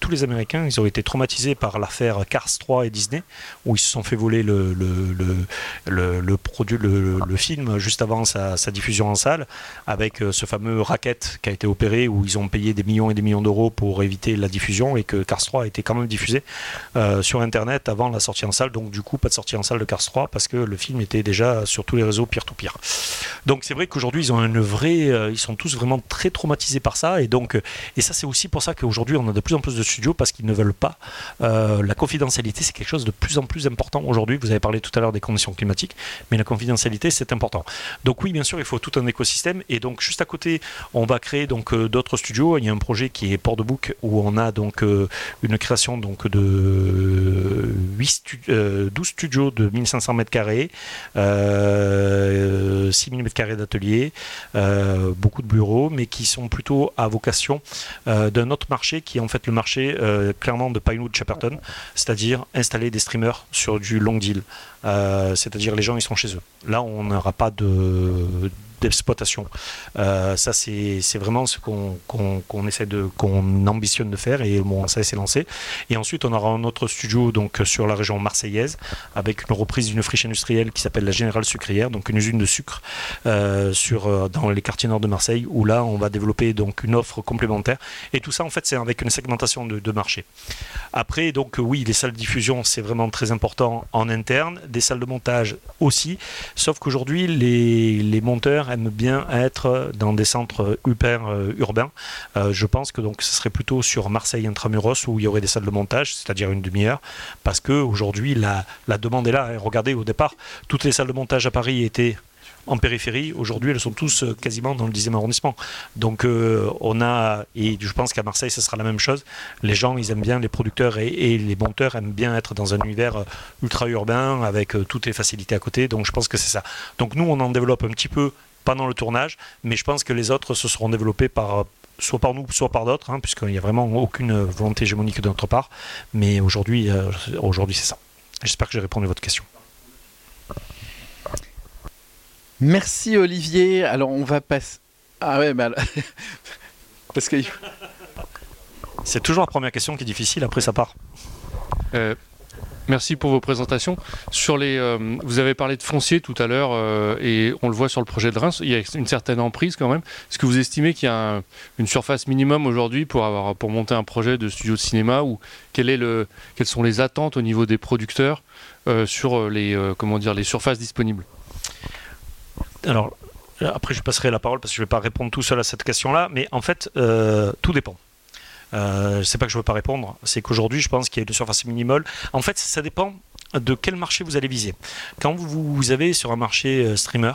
tous les Américains, ils ont été traumatisés par l'affaire Cars 3 et Disney, où ils se sont fait voler le, le, le, produit, le, film juste avant sa, diffusion en salle, avec ce fameux racket qui a été opéré, où ils ont payé des millions et des millions d'euros pour éviter la diffusion, et que Cars 3 a été quand même diffusé euh, sur Internet avant la sortie en salle. Donc du coup, pas de sortie en salle de Cars 3 parce que le film était déjà sur tous les réseaux peer-to-peer. Donc c'est vrai qu'aujourd'hui, ils ont une vraie, euh, ils sont tous vraiment très traumatisés par ça, et donc et ça c'est aussi pour ça qu'aujourd'hui on a de plus en plus de studios parce qu'ils ne veulent pas euh, la confidentialité, c'est quelque chose de plus en plus important aujourd'hui. Vous avez parlé tout à l'heure des conditions climatiques, mais la confidentialité c'est important. Donc oui, bien sûr, il faut tout un écosystème, et donc juste à côté, on va créer donc d'autres studios. Il y a un projet qui est Port de Bouc où on a donc une création donc de 12 studios de 1500 mètres carrés, 6000 mètres carrés d'atelier, euh, beaucoup de bureaux, mais qui sont plutôt à vocation euh, d'un autre marché qui est en fait le marché euh, clairement de Pinewood Chaperton, c'est-à-dire installer des streamers sur du long deal, c'est-à-dire les gens ils sont chez eux. Là on n'aura pas de d'exploitation. Euh, ça, c'est vraiment ce qu'on essaie de, qu'on ambitionne de faire et bon, ça s'est lancé. Et ensuite, on aura un autre studio donc sur la région marseillaise avec une reprise d'une friche industrielle qui s'appelle la Générale Sucrière, donc une usine de sucre euh, sur, euh, dans les quartiers nord de Marseille où là, on va développer donc une offre complémentaire. Et tout ça, en fait, c'est avec une segmentation de, de marché. Après, donc oui, les salles de diffusion, c'est vraiment très important en interne, des salles de montage aussi, sauf qu'aujourd'hui, les, les monteurs aime bien être dans des centres hyper euh, urbains. Euh, je pense que donc ce serait plutôt sur Marseille intramuros où il y aurait des salles de montage, c'est-à-dire une demi-heure, parce que aujourd'hui la, la demande est là. Regardez au départ, toutes les salles de montage à Paris étaient en périphérie. Aujourd'hui, elles sont tous euh, quasiment dans le 10e arrondissement. Donc, on a, et je pense qu'à Marseille, ce sera la même chose. Les gens, ils aiment bien, les producteurs et, les monteurs aiment bien être dans un univers ultra urbain avec toutes les facilités à côté. Donc, je pense que c'est ça. Donc, nous, on en développe un petit peu pendant le tournage, mais je pense que les autres se seront développés par soit par nous, soit par d'autres, hein, puisqu'il n'y a vraiment aucune volonté hégémonique de notre part. Mais aujourd'hui, aujourd'hui c'est ça. J'espère que j'ai répondu à votre question. Merci Olivier. Alors on va passer. Ah ouais, mais parce que. C'est toujours la première question qui est difficile, après ça part. Euh, merci pour vos présentations. Sur les, euh, vous avez parlé de foncier tout à l'heure euh, et on le voit sur le projet de Reims, il y a une certaine emprise quand même. Est-ce que vous estimez qu'il y a une surface minimum aujourd'hui pour, avoir, pour monter un projet de studio de cinéma ou quelles sont les attentes au niveau des producteurs sur les, comment dire, les surfaces disponibles? Alors, après, je passerai la parole parce que je ne vais pas répondre tout seul à cette question-là, mais en fait, euh, tout dépend. Euh, sais pas que je veux pas répondre, c'est qu'aujourd'hui, je pense qu'il y a une surface minimale. En fait, ça dépend de quel marché vous allez viser. Quand vous, vous avez sur un marché euh, streamer,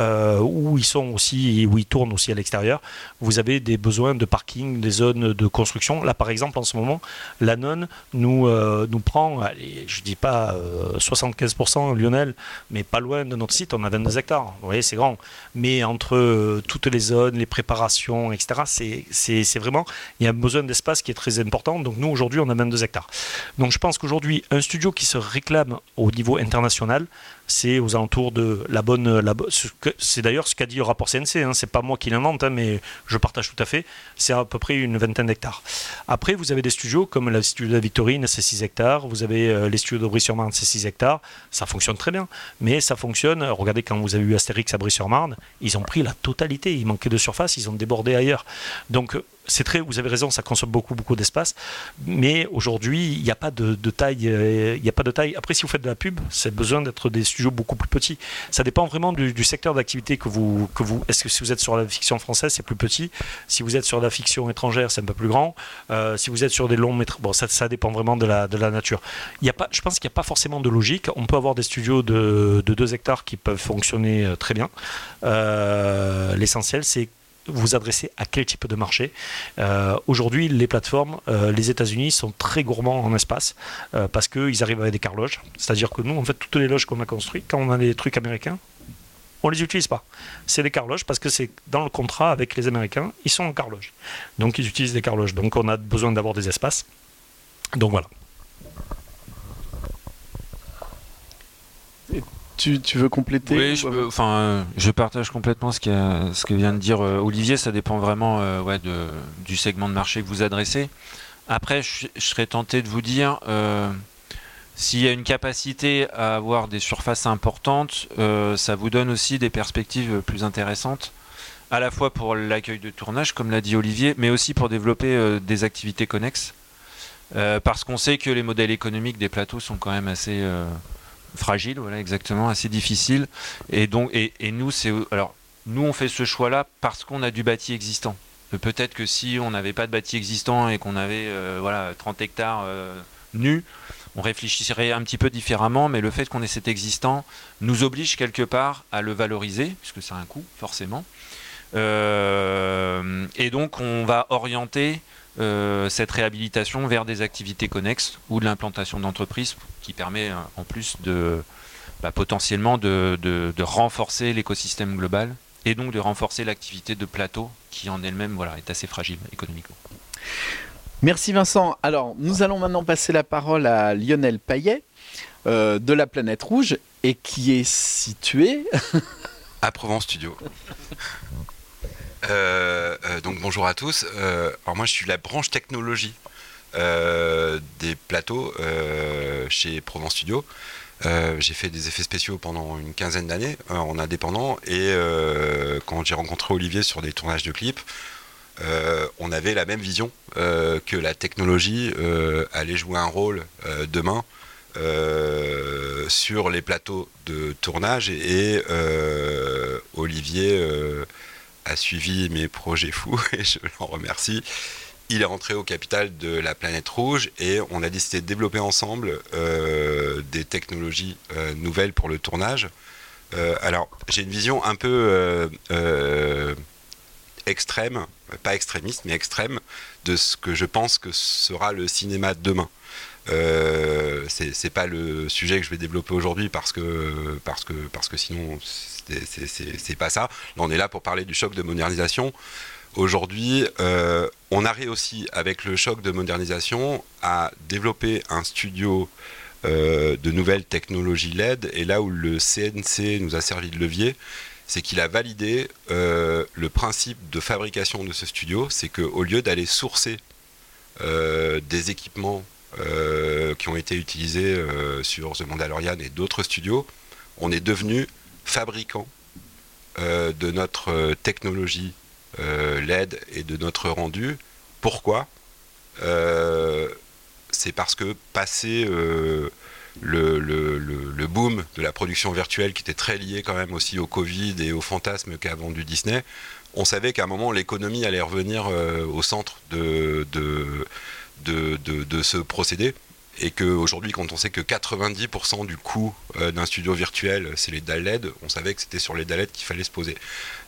euh, où ils sont aussi, où ils tournent aussi à l'extérieur, vous avez des besoins de parking, des zones de construction. Là, par exemple, en ce moment, la non nous, euh, nous prend, je dis pas 75% euh, Lionel, mais pas loin de notre site, on a 22 hectares. Vous voyez, c'est grand. Mais entre toutes les zones, les préparations, etc., c'est vraiment, il y a un besoin d'espace qui est très important. Donc nous, aujourd'hui, on a 22 hectares. Donc je pense qu'aujourd'hui, un studio qui se réclame au niveau international, c'est aux alentours de la bonne. C'est d'ailleurs ce qu'a dit le rapport CNC, hein, c'est pas moi qui l'invente, hein, mais je partage tout à fait. C'est à peu près une vingtaine d'hectares. Après, vous avez des studios comme studio de la Victorine, c'est 6 hectares. Vous avez euh, les studios de Brie-sur-Marne, c'est 6 hectares. Ça fonctionne très bien. Mais ça fonctionne. Regardez, quand vous avez eu Astérix à Brie-sur-Marne, ils ont pris la totalité. Il manquait de surface, ils ont débordé ailleurs. Donc, c'est très, vous avez raison, ça consomme beaucoup, beaucoup d'espace. Mais aujourd'hui, il n'y a pas de, taille. Euh, il n'y a pas de taille. Après, si vous faites de la pub, c'est besoin d'être des studios beaucoup plus petits. Ça dépend vraiment du, secteur d'activité que vous, que vous. Est-ce que si vous êtes sur la fiction française, c'est plus petit? Si vous êtes sur la fiction étrangère, c'est un peu plus grand. Euh, si vous êtes sur des longs métrages, bon, ça, ça dépend vraiment de la, de la nature. Il y a pas, je pense qu'il n'y a pas forcément de logique. On peut avoir des studios de, de 2 hectares qui peuvent fonctionner euh, très bien. L'essentiel, c'est vous adressez à quel type de marché. Euh, aujourd'hui, les plateformes, euh, les États-Unis sont très gourmands en espace euh, parce qu'ils arrivent avec des carloges. C'est-à-dire que nous, en fait, toutes les loges qu'on a construites, quand on a des trucs américains, on les utilise pas. C'est des carloges parce que c'est dans le contrat avec les Américains, ils sont en carloge. Donc ils utilisent des carloges. Donc on a besoin d'avoir des espaces. Donc voilà. Tu, tu veux compléter Oui, je, peux- enfin, euh, je partage complètement ce, a- que vient de dire euh, Olivier. Ça dépend vraiment euh, ouais, de, du segment de marché que vous adressez. Après, je, je serais tenté de vous dire, euh, s'il y a une capacité à avoir des surfaces importantes, ça vous donne aussi des perspectives plus intéressantes, à la fois pour l'accueil de tournage, comme l'a dit Olivier, mais aussi pour développer des activités connexes. Parce qu'on sait que les modèles économiques des plateaux sont quand même assez fragiles, voilà exactement, assez difficiles. Et donc, et, et nous, c'est alors nous on fait ce choix-là parce qu'on a du bâti existant. Peut-être que si on n'avait pas de bâti existant et qu'on avait euh, voilà 30 hectares euh, nus, on réfléchirait un petit peu différemment. Mais le fait qu'on ait cet existant nous oblige quelque part à le valoriser, puisque c'est un coût forcément. Euh, et donc on va orienter euh, cette réhabilitation vers des activités connexes ou de l'implantation d'entreprises qui permet euh, en plus de bah, potentiellement de, de- de renforcer l'écosystème global et donc de renforcer l'activité de plateau qui en elle-même voilà, est assez fragile économiquement. Merci Vincent. Alors, nous allons maintenant passer la parole à Lionel Payet euh, de la Planète Rouge et qui est situé. à Provence Studio. Euh, euh, donc bonjour à tous. Euh, alors moi je suis la branche technologie des plateaux chez Provence Studio. J'ai fait des effets spéciaux pendant une quinzaine d'années en indépendant et quand j'ai rencontré Olivier sur des tournages de clips, on avait la même vision que la technologie allait jouer un rôle demain sur les plateaux de tournage et Olivier a suivi mes projets fous et je l'en remercie. Il est rentré au capital de la planète rouge et on a décidé de développer ensemble euh, des technologies euh, nouvelles pour le tournage. Euh, alors j'ai une vision un peu extrême, pas extrémiste mais extrême, de ce que je pense que sera le cinéma de demain. Euh, c'est pas le sujet que je vais développer aujourd'hui parce que parce que parce que sinon c'est- pas ça. Là, on est là pour parler du choc de modernisation. Aujourd'hui, euh, on a réussi avec le choc de modernisation à développer un studio euh, de nouvelles technologies LED. Et là où le CNC nous a servi de levier, c'est qu'il a validé euh, le principe de fabrication de ce studio. C'est qu'au lieu d'aller sourcer des équipements qui ont été utilisés sur The Mandalorian et d'autres studios, on est devenu fabricant euh, de notre euh, technologie euh, LED et de notre rendu. Pourquoi? C'est parce que passé le, boom de la production virtuelle qui était très lié quand même aussi au Covid et au fantasme qu'a vendu Disney, on savait qu'à un moment l'économie allait revenir au centre de, de, de- de ce procédé. Et qu'aujourd'hui, quand on sait que 90% du coût euh, d'un studio virtuel, c'est les dalles LED, on savait que c'était sur les dalles LED qu'il fallait se poser.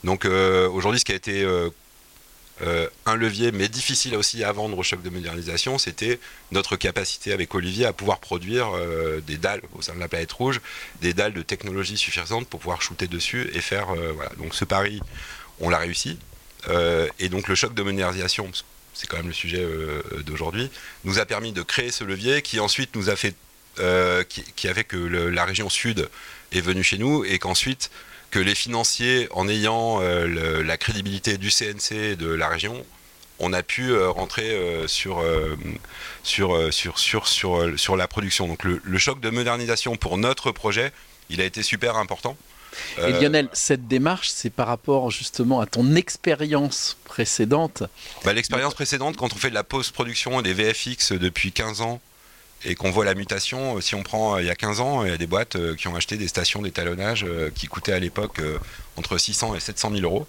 Donc euh, aujourd'hui, ce qui a été euh, euh, un levier, mais difficile aussi à vendre au choc de modernisation, c'était notre capacité avec Olivier à pouvoir produire euh, des dalles au sein de la planète rouge, des dalles de technologie suffisantes pour pouvoir shooter dessus et faire. euh, voilà. Donc ce pari, on l'a réussi. Euh, et donc le choc de modernisation, c'est quand même le sujet euh, d'aujourd'hui, nous a permis de créer ce levier qui ensuite nous a fait, euh, a fait que la région sud est venue chez nous et qu'ensuite que les financiers, en ayant euh, la crédibilité du CNC de la région, on a pu rentrer sur la production. Donc le, le choc de modernisation pour notre projet, il a été super important. Et Euh, Lionel, cette démarche, c'est par rapport justement à ton expérience précédente. Bah, L'expérience précédente, quand on fait de la post-production des VFX depuis 15 ans et qu'on voit la mutation, euh, si on prend euh, il y a 15 ans, il y a des boîtes qui ont acheté des stations d'étalonnage qui coûtaient à l'époque entre 600 et 700 000 euros.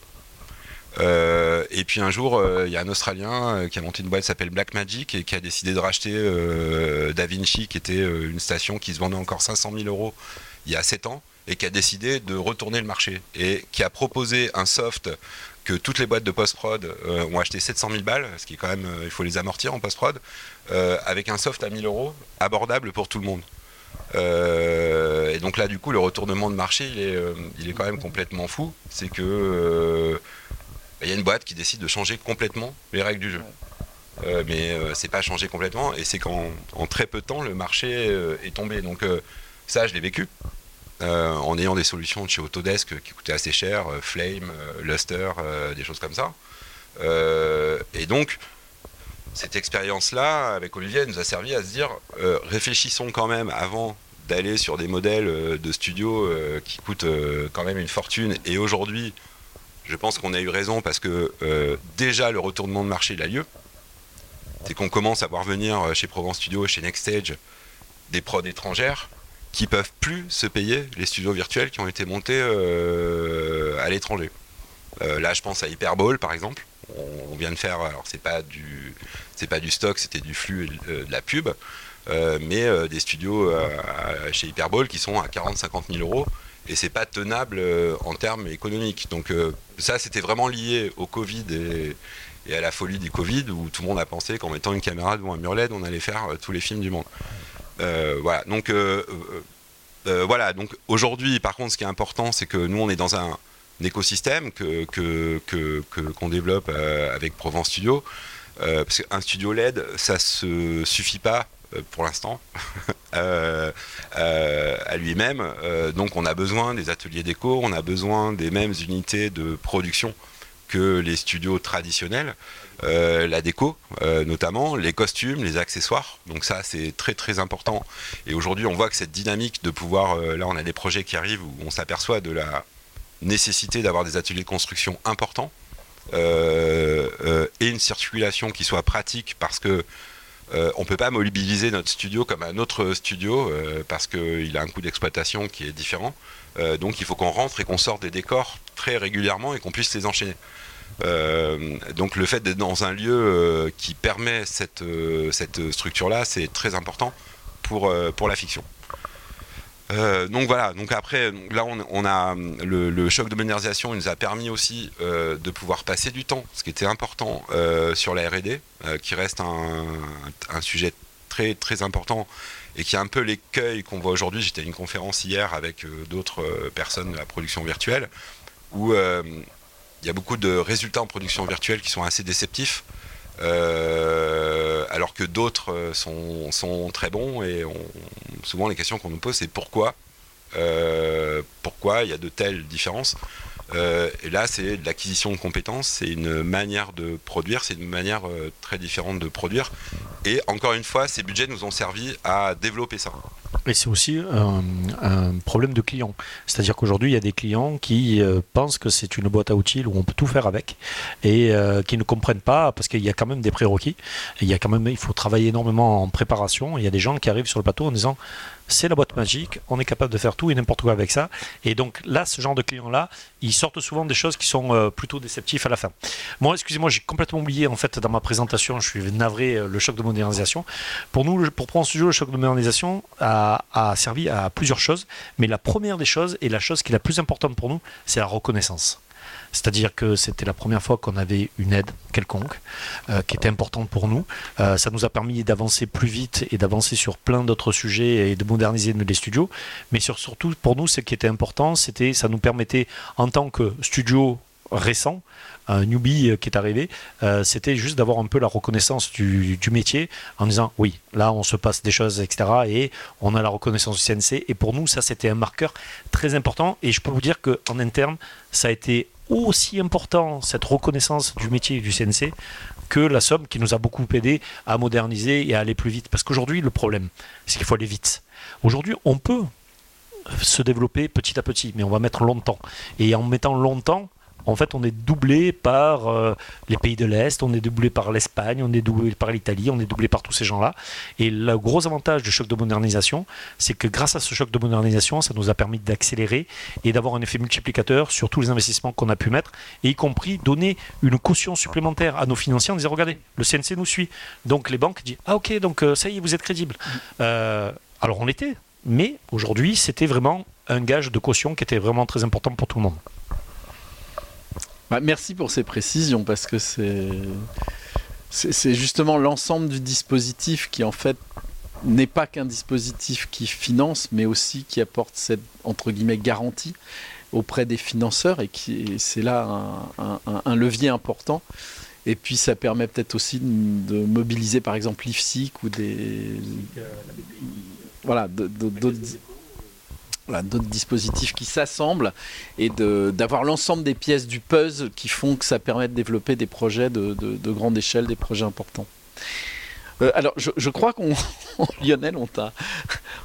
Euh, et puis un jour, euh, il y a un Australien euh, qui a monté une boîte qui s'appelle Blackmagic et qui a décidé de racheter Da Vinci, qui était une station qui se vendait encore 500 000 euros il y a 7 ans, et qui a décidé de retourner le marché et qui a proposé un soft que toutes les boîtes de post-prod euh, ont acheté 700 000 balles, ce qui est quand même, euh, il faut les amortir en post-prod, euh, avec un soft à 1000 euros, abordable pour tout le monde. Et donc là, du coup, le retournement de marché, il est, il est quand même complètement fou. C'est que euh, il y a une boîte qui décide de changer complètement les règles du jeu. Mais c'est pas changé complètement, et c'est qu'en en très peu de temps, le marché est tombé. Donc ça, je l'ai vécu. En ayant des solutions de chez Autodesk qui coûtaient assez cher, Flame, Luster, des choses comme ça. et donc, cette expérience-là, avec Olivier, nous a servi à se dire, réfléchissons quand même avant d'aller sur des modèles de studio qui coûtent quand même une fortune. Et aujourd'hui, je pense qu'on a eu raison parce que déjà le retournement de marché a lieu c'est qu'on commence à voir venir euh, chez Provence Studio, chez Nextstage, des prods étrangères qui peuvent plus se payer les studios virtuels qui ont été montés euh, à l'étranger. Euh, là, je pense à Hyperball, par exemple. On, vient de faire, alors c'est pas du, c'est pas du stock, c'était du flux de la pub, mais des studios chez Hyperball qui sont à 40-50 000 euros et c'est pas tenable en termes économiques. Donc ça, c'était vraiment lié au Covid et, et à la folie du Covid où tout le monde a pensé qu'en mettant une caméra devant un mur LED, on allait faire euh, tous les films du monde. Euh, voilà. Donc euh, voilà. Donc aujourd'hui, par contre, ce qui est important, c'est que nous, on est dans un, écosystème que qu'on développe avec Provence Studio. parce qu'un studio LED, ça se suffit pas pour l'instant à lui-même. donc on a besoin des ateliers déco, on a besoin des mêmes unités de production que les studios traditionnels. Euh, la déco euh, notamment, les costumes, les accessoires. Donc ça c'est très très important. Et aujourd'hui on voit que cette dynamique de pouvoir, euh, là on a des projets qui arrivent où on s'aperçoit de la nécessité d'avoir des ateliers de construction importants et une circulation qui soit pratique parce que on ne peut pas mobiliser notre studio comme un autre studio parce qu'il a un coût d'exploitation qui est différent. donc il faut qu'on rentre et qu'on sorte des décors très régulièrement et qu'on puisse les enchaîner. Euh, donc le fait d'être dans un lieu euh, qui permet cette, euh, cette structure-là, c'est très important pour, pour la fiction. donc voilà, donc après, là on, a le, choc de modernisation, il nous a permis aussi de pouvoir passer du temps, ce qui était important sur la RD, qui reste un, un, sujet très très important et qui est un peu l'écueil qu'on voit aujourd'hui. J'étais à une conférence hier avec d'autres personnes de la production virtuelle, où il y a beaucoup de résultats en production virtuelle qui sont assez déceptifs. Euh, alors que d'autres euh, sont, très bons et souvent les questions qu'on nous pose c'est pourquoi euh, pourquoi il y a de telles différences et là c'est l'acquisition de compétences c'est une manière de produire c'est une manière très différente de produire et encore une fois ces budgets nous ont servi à développer ça et c'est aussi un, problème de client. C'est-à-dire qu'aujourd'hui, il y a des clients qui euh, pensent que c'est une boîte à outils où on peut tout faire avec et euh, qui ne comprennent pas parce qu'il y a quand même des prérequis. il y a quand même, il faut travailler énormément en préparation. Il y a des gens qui arrivent sur le plateau en disant c'est la boîte magique, on est capable de faire tout et n'importe quoi avec ça. Et donc là, ce genre de clients-là, ils sortent souvent des choses qui sont euh, plutôt déceptifs à la fin. Moi, excusez-moi, j'ai complètement oublié en fait dans ma présentation, je suis navré, euh, le choc de modernisation. Pour nous, pour prendre studio, le choc de modernisation a servi à plusieurs choses, mais la première des choses et la chose qui est la plus importante pour nous, c'est la reconnaissance. C'est-à-dire que c'était la première fois qu'on avait une aide quelconque euh, qui était importante pour nous. Euh, ça nous a permis d'avancer plus vite et d'avancer sur plein d'autres sujets et de moderniser les studios. Mais surtout pour nous, ce qui était important, c'était ça nous permettait en tant que studio récent, un newbie euh, qui est arrivé, c'était juste d'avoir un peu la reconnaissance du, métier en disant oui, là on se passe des choses, etc. Et on a la reconnaissance du CNC. Et pour nous, ça c'était un marqueur très important. Et je peux vous dire qu'en interne, ça a été aussi important cette reconnaissance du métier du CNC que la somme qui nous a beaucoup aidé à moderniser et à aller plus vite. Parce qu'aujourd'hui, le problème, c'est qu'il faut aller vite. Aujourd'hui, on peut se développer petit à petit, mais on va mettre longtemps. Et en mettant longtemps, en fait, on est doublé par euh, les pays de l'Est, on est doublé par l'Espagne, on est doublé par l'Italie, on est doublé par tous ces gens-là. Et le gros avantage du choc de modernisation, c'est que grâce à ce choc de modernisation, ça nous a permis d'accélérer et d'avoir un effet multiplicateur sur tous les investissements qu'on a pu mettre, et y compris donner une caution supplémentaire à nos financiers en disant, regardez, le CNC nous suit. Donc les banques disent, ah ok, donc euh, ça y est, vous êtes crédible. Euh, alors on l'était, mais aujourd'hui, c'était vraiment un gage de caution qui était vraiment très important pour tout le monde. Bah, merci pour ces précisions parce que c'est c'est justement l'ensemble du dispositif qui en fait n'est pas qu'un dispositif qui finance, mais aussi qui apporte cette entre guillemets garantie auprès des financeurs et qui c'est là un, levier important. Et puis ça permet peut-être aussi de mobiliser par exemple l'IFSIC ou des voilà d'autres voilà, d'autres dispositifs qui s'assemblent et d'avoir l'ensemble des pièces du puzzle qui font que ça permet de développer des projets de, de- de grande échelle, des projets importants. Euh, alors, je, je crois qu'on, Lionel, on t'a,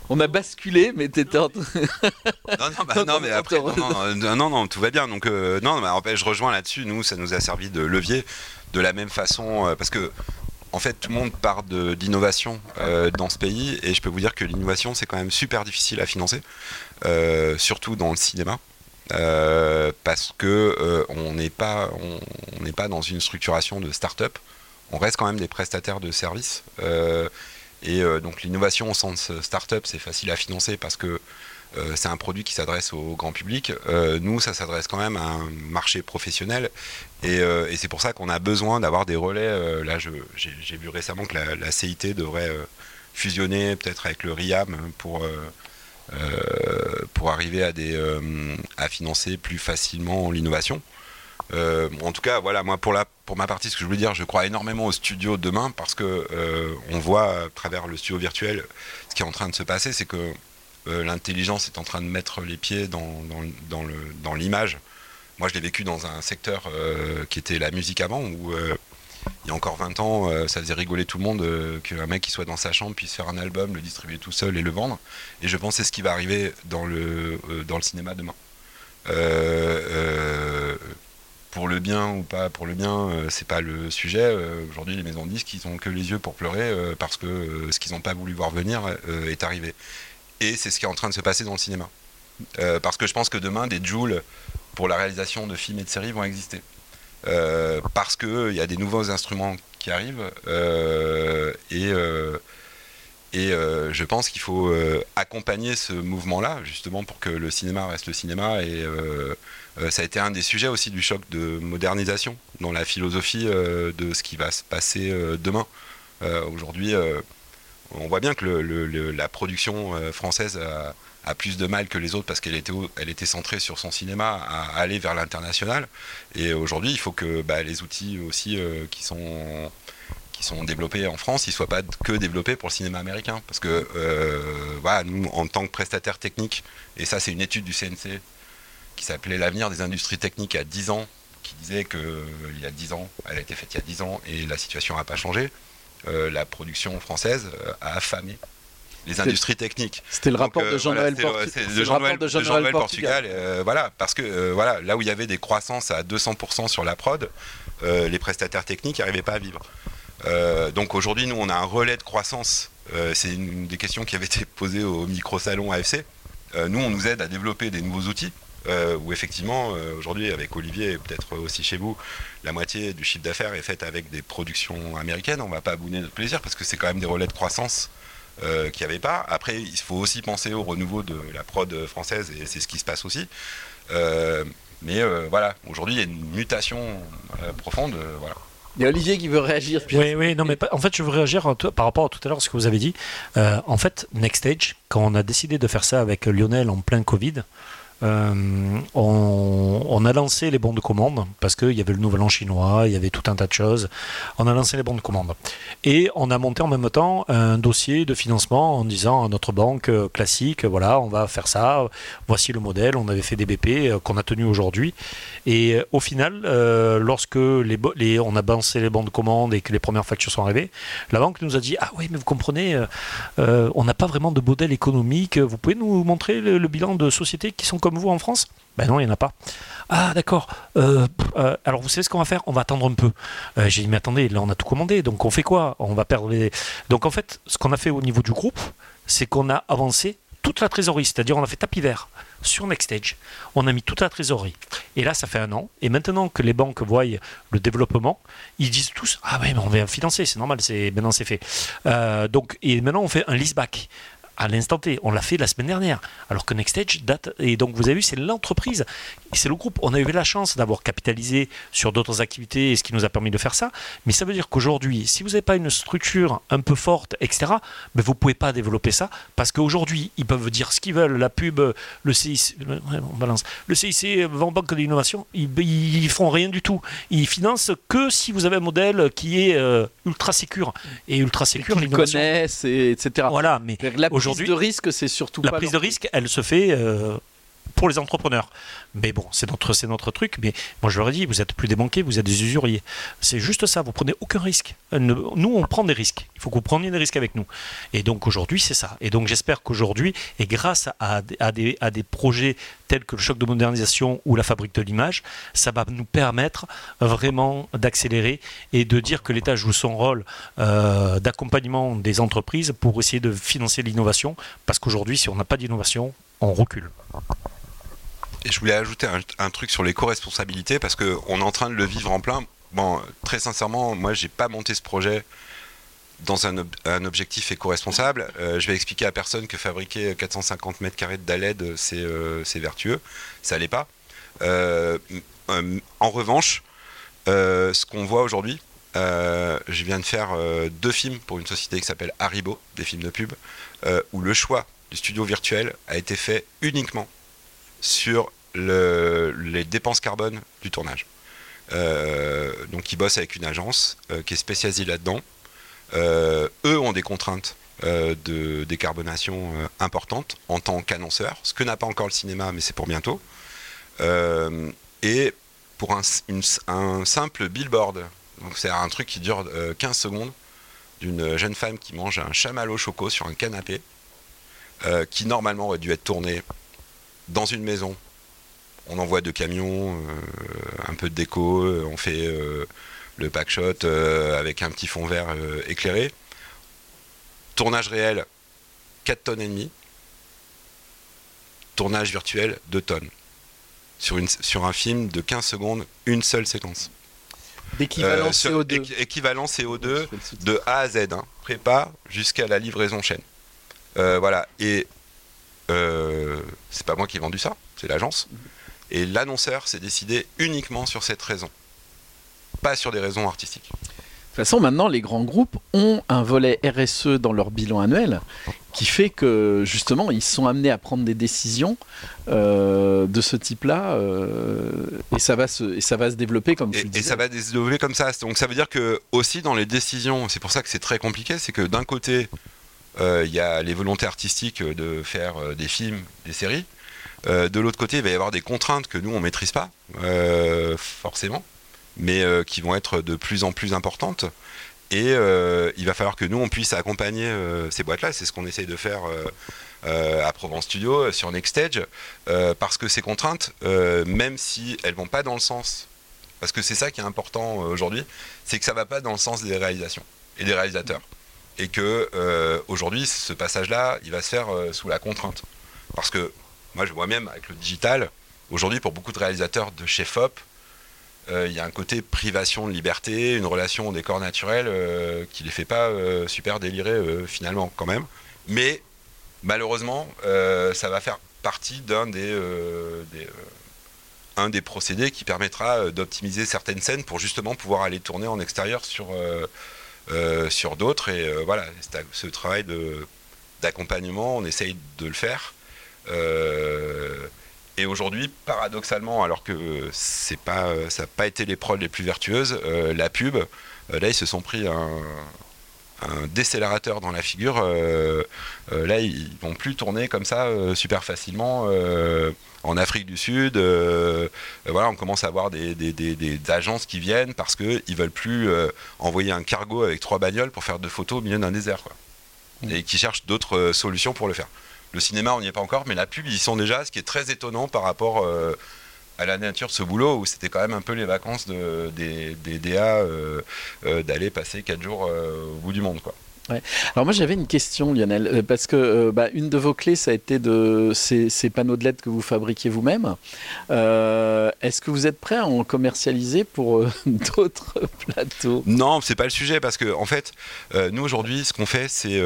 on a basculé, mais t'étais en train- Non, non, bah, non, mais après, non, non, non, tout va bien. Donc, euh, non, mais en fait, je rejoins là-dessus. Nous, ça nous a servi de levier de la même façon, euh, parce que, en fait, tout le monde part d'innovation euh, dans ce pays, et je peux vous dire que l'innovation, c'est quand même super difficile à financer, euh, surtout dans le cinéma. euh, parce que on n'est pas, pas dans une structuration de start-up. On reste quand même des prestataires de services. et donc l'innovation au sens start-up, c'est facile à financer parce que euh, c'est un produit qui s'adresse au grand public. Euh, nous, ça s'adresse quand même à un marché professionnel. Et, euh, c'est pour ça qu'on a besoin d'avoir des relais. Là, j'ai vu récemment que la, CIT devrait fusionner peut-être avec le RIAM pour, pour arriver à, financer plus facilement l'innovation. En tout cas, voilà, moi pour, ma partie, ce que je voulais dire, je crois énormément au studio demain parce que on voit à travers le studio virtuel ce qui est en train de se passer, c'est que l'intelligence est en train de mettre les pieds dans, l'image. Moi, je l'ai vécu dans un secteur euh, qui était la musique avant, où euh, il y a encore 20 ans, euh, ça faisait rigoler tout le monde euh, qu'un mec qui soit dans sa chambre puisse faire un album, le distribuer tout seul et le vendre. Et je pense que c'est ce qui va arriver dans le, euh, cinéma demain. Euh, euh, pour le bien ou pas pour le bien, euh, c'est pas le sujet. Euh, Aujourd'hui, les maisons de disques, ils ont que les yeux pour pleurer euh, parce que euh, ce qu'ils n'ont pas voulu voir venir euh, est arrivé. Et c'est ce qui est en train de se passer dans le cinéma. Euh, parce que je pense que demain, des joules pour la réalisation de films et de séries vont exister. Euh, parce qu'il y a des nouveaux instruments qui arrivent euh, et, euh, et euh, je pense qu'il faut euh, accompagner ce mouvement-là, justement pour que le cinéma reste le cinéma. Et euh, euh, ça a été un des sujets aussi du choc de modernisation dans la philosophie euh, de ce qui va se passer euh, demain. Euh, Aujourd'hui, euh, on voit bien que la production euh, française a, plus de mal que les autres parce qu'elle était, centrée sur son cinéma à aller vers l'international. Et aujourd'hui, il faut que bah, les outils aussi euh, qui sont développés en France, ils soient pas que développés pour le cinéma américain. Parce que euh, nous, en tant que prestataire technique, et ça c'est une étude du CNC qui s'appelait L'avenir des industries techniques à 10 ans, qui disait que il y a 10 ans, elle a été faite il y a 10 ans et la situation n'a pas changé. Euh, la production française euh, a affamé les industries techniques. C'était le Donc, rapport de Jean-Noël voilà, Portu- c'est le- c'est c'est le de Jean-Noël rapport de de Jean-Noël Jean-Noël Portugal. Portugal. euh, voilà, parce que euh, voilà, là où il y avait des croissances à 200% sur la prod, euh, les prestataires techniques n'arrivaient pas à vivre. Donc aujourd'hui, nous, on a un relais de croissance. C'est une, des questions qui avait été posée au micro-salon AFC. Nous, on nous aide à développer des nouveaux outils. Euh, où effectivement, euh, aujourd'hui, avec Olivier et peut-être aussi chez vous, la moitié du chiffre d'affaires est faite avec des productions américaines. On ne va pas abonner notre plaisir parce que c'est quand même des relais de croissance euh, qu'il n'y avait pas. Après, il faut aussi penser au renouveau de la prod française et c'est ce qui se passe aussi. Euh, mais euh, voilà, aujourd'hui, il y a une mutation euh, profonde. euh, voilà. Il y a Olivier qui veut réagir. Oui, oui, non, mais en fait, je veux réagir par rapport à tout à l'heure ce que vous avez dit. Euh, en fait, Next Stage, quand on a décidé de faire ça avec Lionel en plein Covid, euh, on, on a lancé les bons de commande parce qu'il y avait le nouvel an chinois, il y avait tout un tas de choses. On a lancé les bons de commande. Et on a monté en même temps un dossier de financement en disant à notre banque euh, classique, voilà, on va faire ça, voici le modèle, on avait fait des BP euh, qu'on a tenu aujourd'hui. Et euh, au final, euh, lorsque on a balancé les bons de commande et que les premières factures sont arrivées, la banque nous a dit Ah oui, mais vous comprenez, euh, euh, on n'a pas vraiment de modèle économique. Vous pouvez nous montrer le bilan de sociétés qui sont comme vous en France Ben non, il n'y en a pas. Ah d'accord. Euh, euh, alors vous savez ce qu'on va faire? On va attendre un peu. Euh, J'ai dit mais attendez, là on a tout commandé, donc on fait quoi? On va perdre les. Donc en fait, ce qu'on a fait au niveau du groupe, c'est qu'on a avancé toute la trésorerie, c'est-à-dire on a fait tapis vert sur Nextstage. On a mis toute la trésorerie. Et là, ça fait un an. Et maintenant que les banques voient le développement, ils disent tous Ah oui, mais on va financer, c'est normal, c'est maintenant c'est fait. Donc, et maintenant, on fait un leaseback à l'instant T. On l'a fait la semaine dernière. Alors que Nextstage date. Et donc, vous avez vu, c'est l'entreprise, c'est le groupe. On a eu la chance d'avoir capitalisé sur d'autres activités, ce qui nous a permis de faire ça. Mais ça veut dire qu'aujourd'hui, si vous n'avez pas une structure un peu forte, etc., mais vous ne pouvez pas développer ça parce qu'aujourd'hui, ils peuvent dire ce qu'ils veulent. La pub, le CIC, le, on balance. le CIC, Banque de l'innovation, ils, ils font rien du tout. Ils financent que si vous avez un modèle qui est euh, ultra sécure. Et ultra sécure, l'innovation. connaissent, et, etc. Voilà, mais La aujourd'hui, aujourd'hui, de risque, c'est surtout la pas prise leur- de risque, elle se fait euh, pour les entrepreneurs. Mais bon, c'est notre, c'est notre truc. Mais moi, je leur ai dit, vous êtes plus des banquiers, vous êtes des usuriers. C'est juste ça. Vous prenez aucun risque. Euh, Nous, on prend des risques. Il faut que vous preniez des risques avec nous. Et donc aujourd'hui, c'est ça. Et donc j'espère qu'aujourd'hui, et grâce à, à des, à des projets tels que le choc de modernisation ou la fabrique de l'image, ça va nous permettre vraiment d'accélérer et de dire que l'État joue son rôle euh, d'accompagnement des entreprises pour essayer de financer l'innovation. Parce qu'aujourd'hui, si on n'a pas d'innovation, on recule. Et je voulais ajouter un, truc sur l'éco-responsabilité parce qu'on est en train de le vivre en plein. Bon, très sincèrement, moi, j'ai pas monté ce projet dans un, ob- un objectif éco-responsable. Euh, je vais expliquer à personne que fabriquer 450 mètres carrés de DALED, c'est euh, c'est vertueux. Ça l'est pas. Euh, en revanche, ce qu'on voit aujourd'hui, je viens de faire deux films pour une société qui s'appelle Haribo, des films de pub, où le choix du studio virtuel a été fait uniquement sur le- les dépenses carbone du tournage. Euh, donc ils bossent avec une agence euh, qui est spécialisée là-dedans. Euh, eux ont des contraintes de décarbonation importantes en tant qu'annonceurs, ce que n'a pas encore le cinéma, mais c'est pour bientôt. Et pour un, un simple billboard, c'est un truc qui dure euh, 15 secondes, d'une jeune femme qui mange un chamallow choco sur un canapé, qui normalement aurait dû être tourné dans une maison. On envoie deux camions, euh, un peu de déco, euh, on fait euh, le pack shot euh, avec un petit fond vert éclairé. Tournage réel, 4 tonnes et demie. Tournage virtuel, 2 tonnes. Sur, une, sur un film de 15 secondes, une seule séquence. d'équivalent Euh, sur- CO2. équ- équivalent CO2 Je fais le sous-titre. de A à Z, hein, prépa jusqu'à la livraison chaîne. Euh, voilà, et euh, c'est pas moi qui ai vendu ça, c'est l'agence. Et l'annonceur s'est décidé uniquement sur cette raison, pas sur des raisons artistiques. De toute façon, maintenant, les grands groupes ont un volet RSE dans leur bilan annuel qui fait que, justement, ils sont amenés à prendre des décisions euh, de ce type-là euh, et, ça va se, et ça va se développer, comme tu Et, le et ça va se développer comme ça. Donc ça veut dire que aussi dans les décisions, c'est pour ça que c'est très compliqué, c'est que d'un côté, il y a les volontés artistiques de faire euh, des films, des séries. Euh, de l'autre côté, il va y avoir des contraintes que nous on maîtrise pas, euh, forcément, mais euh, qui vont être de plus en plus importantes. Et euh, il va falloir que nous on puisse accompagner euh, ces boîtes-là. C'est ce qu'on essaye de faire. euh, euh, à Provence Studio, euh, sur Nextstage, euh, parce que ces contraintes, euh, même si elles vont pas dans le sens parce que c'est ça qui est important euh, aujourd'hui, c'est que ça va pas dans le sens des réalisations et des réalisateurs. Et que euh, aujourd'hui, ce passage-là, il va se faire euh, sous la contrainte. Parce que moi, je vois même avec le digital, aujourd'hui, pour beaucoup de réalisateurs de chez FOP, euh, il y a un côté privation de liberté, une relation au décor naturel qui les fait pas super délirer finalement quand même. Mais malheureusement, ça va faire partie d'un des, procédés qui permettra d'optimiser certaines scènes pour justement pouvoir aller tourner en extérieur sur, sur d'autres. Et euh, voilà, ce travail d'accompagnement, on essaye de le faire. Euh, et aujourd'hui, paradoxalement, alors que c'est pas, euh, ça n'a pas été les prods les plus vertueuses, euh, la pub, euh, là, ils se sont pris un, un décélérateur dans la figure. euh, euh, là, ils vont plus tourner comme ça euh, super facilement. en Afrique du Sud, voilà, on commence à avoir des, des- des- des agences qui viennent parce qu'ils ne veulent plus envoyer un cargo avec trois bagnoles pour faire deux photos au milieu d'un désert. Quoi. Et qui cherchent d'autres solutions pour le faire. Le cinéma, on n'y est pas encore, mais la pub, ils y sont déjà, ce qui est très étonnant par rapport à la nature ce boulot, où c'était quand même un peu les vacances de, des, des DA euh, euh, d'aller passer quatre jours euh, au bout du monde. Quoi. Alors moi j'avais une question Lionel, parce que euh, bah, une de vos clés ça a été de ces, ces panneaux de LED que vous fabriquez vous-même. Euh, Est-ce que vous êtes prêt à en commercialiser pour euh, d'autres plateaux? Non, c'est pas le sujet parce que en fait, nous aujourd'hui, ce qu'on fait, c'est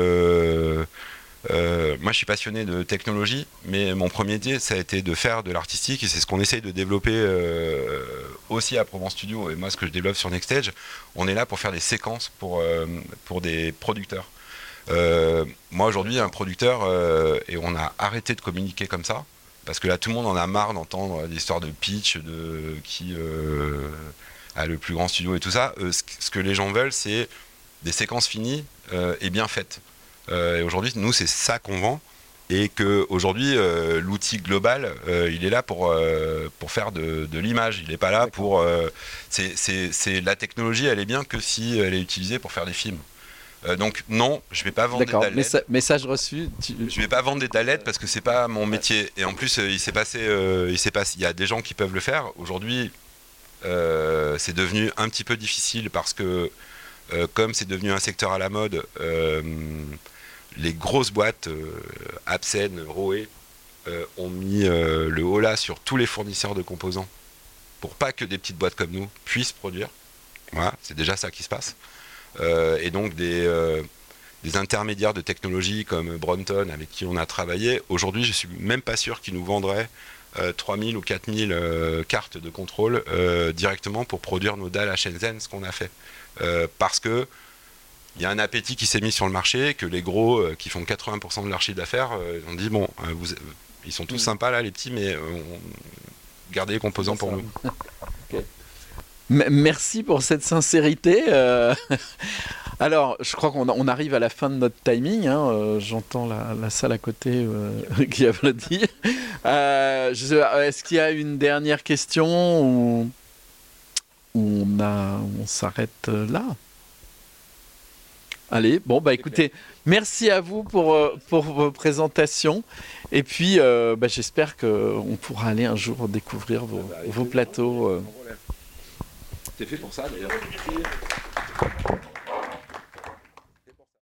euh, moi, je suis passionné de technologie, mais mon premier métier, ça a été de faire de l'artistique et c'est ce qu'on essaye de développer euh, aussi à Provence Studio. Et moi, ce que je développe sur Nextstage, on est là pour faire des séquences pour, euh, pour des producteurs. Moi, aujourd'hui, un producteur, et on a arrêté de communiquer comme ça, parce que là, tout le monde en a marre d'entendre des histoires de pitch, de qui a le plus grand studio et tout ça. Ce, que les gens veulent, c'est des séquences finies et bien faites. Et aujourd'hui, nous, c'est ça qu'on vend. Et que aujourd'hui l'outil global il est là pour pour faire de, l'image. Il n'est pas là pour c'est la technologie elle est bien que si elle est utilisée pour faire des films. Donc non je vais pas vendre des talents message reçu je vais pas vendre des talents parce que c'est pas mon métier. Et en plus il s'est passé il s'est passé il y a des gens qui peuvent le faire. Aujourd'hui c'est devenu un petit peu difficile parce que comme c'est devenu un secteur à la mode les grosses boîtes, euh, Absen, Roé, euh, ont mis euh, le holà sur tous les fournisseurs de composants pour pas que des petites boîtes comme nous puissent produire. Voilà, c'est déjà ça qui se passe. et donc des, intermédiaires de technologie comme Bronton avec qui on a travaillé, aujourd'hui je suis même pas sûr qu'ils nous vendraient 3000 ou 4000 cartes de contrôle directement pour produire nos dalles à Shenzhen, ce qu'on a fait. parce que il y a un appétit qui s'est mis sur le marché, que les gros euh, qui font 80% de leur chiffre d'affaires euh, ont dit bon, euh, vous, ils sont tous mm. sympas là, les petits, mais gardez les composants pour nous. Merci pour cette sincérité. Alors, je crois qu'on arrive à la fin de notre timing. Hein. J'entends la, salle à côté qui applaudit. Est-ce qu'il y a une dernière question ou, on, on s'arrête là? Allez, bon, bah écoutez, merci à vous pour, euh, pour vos présentations. Et puis, euh, bah, j'espère qu'on pourra aller un jour découvrir vos, vos plateaux. Euh. C'est fait pour ça d'ailleurs.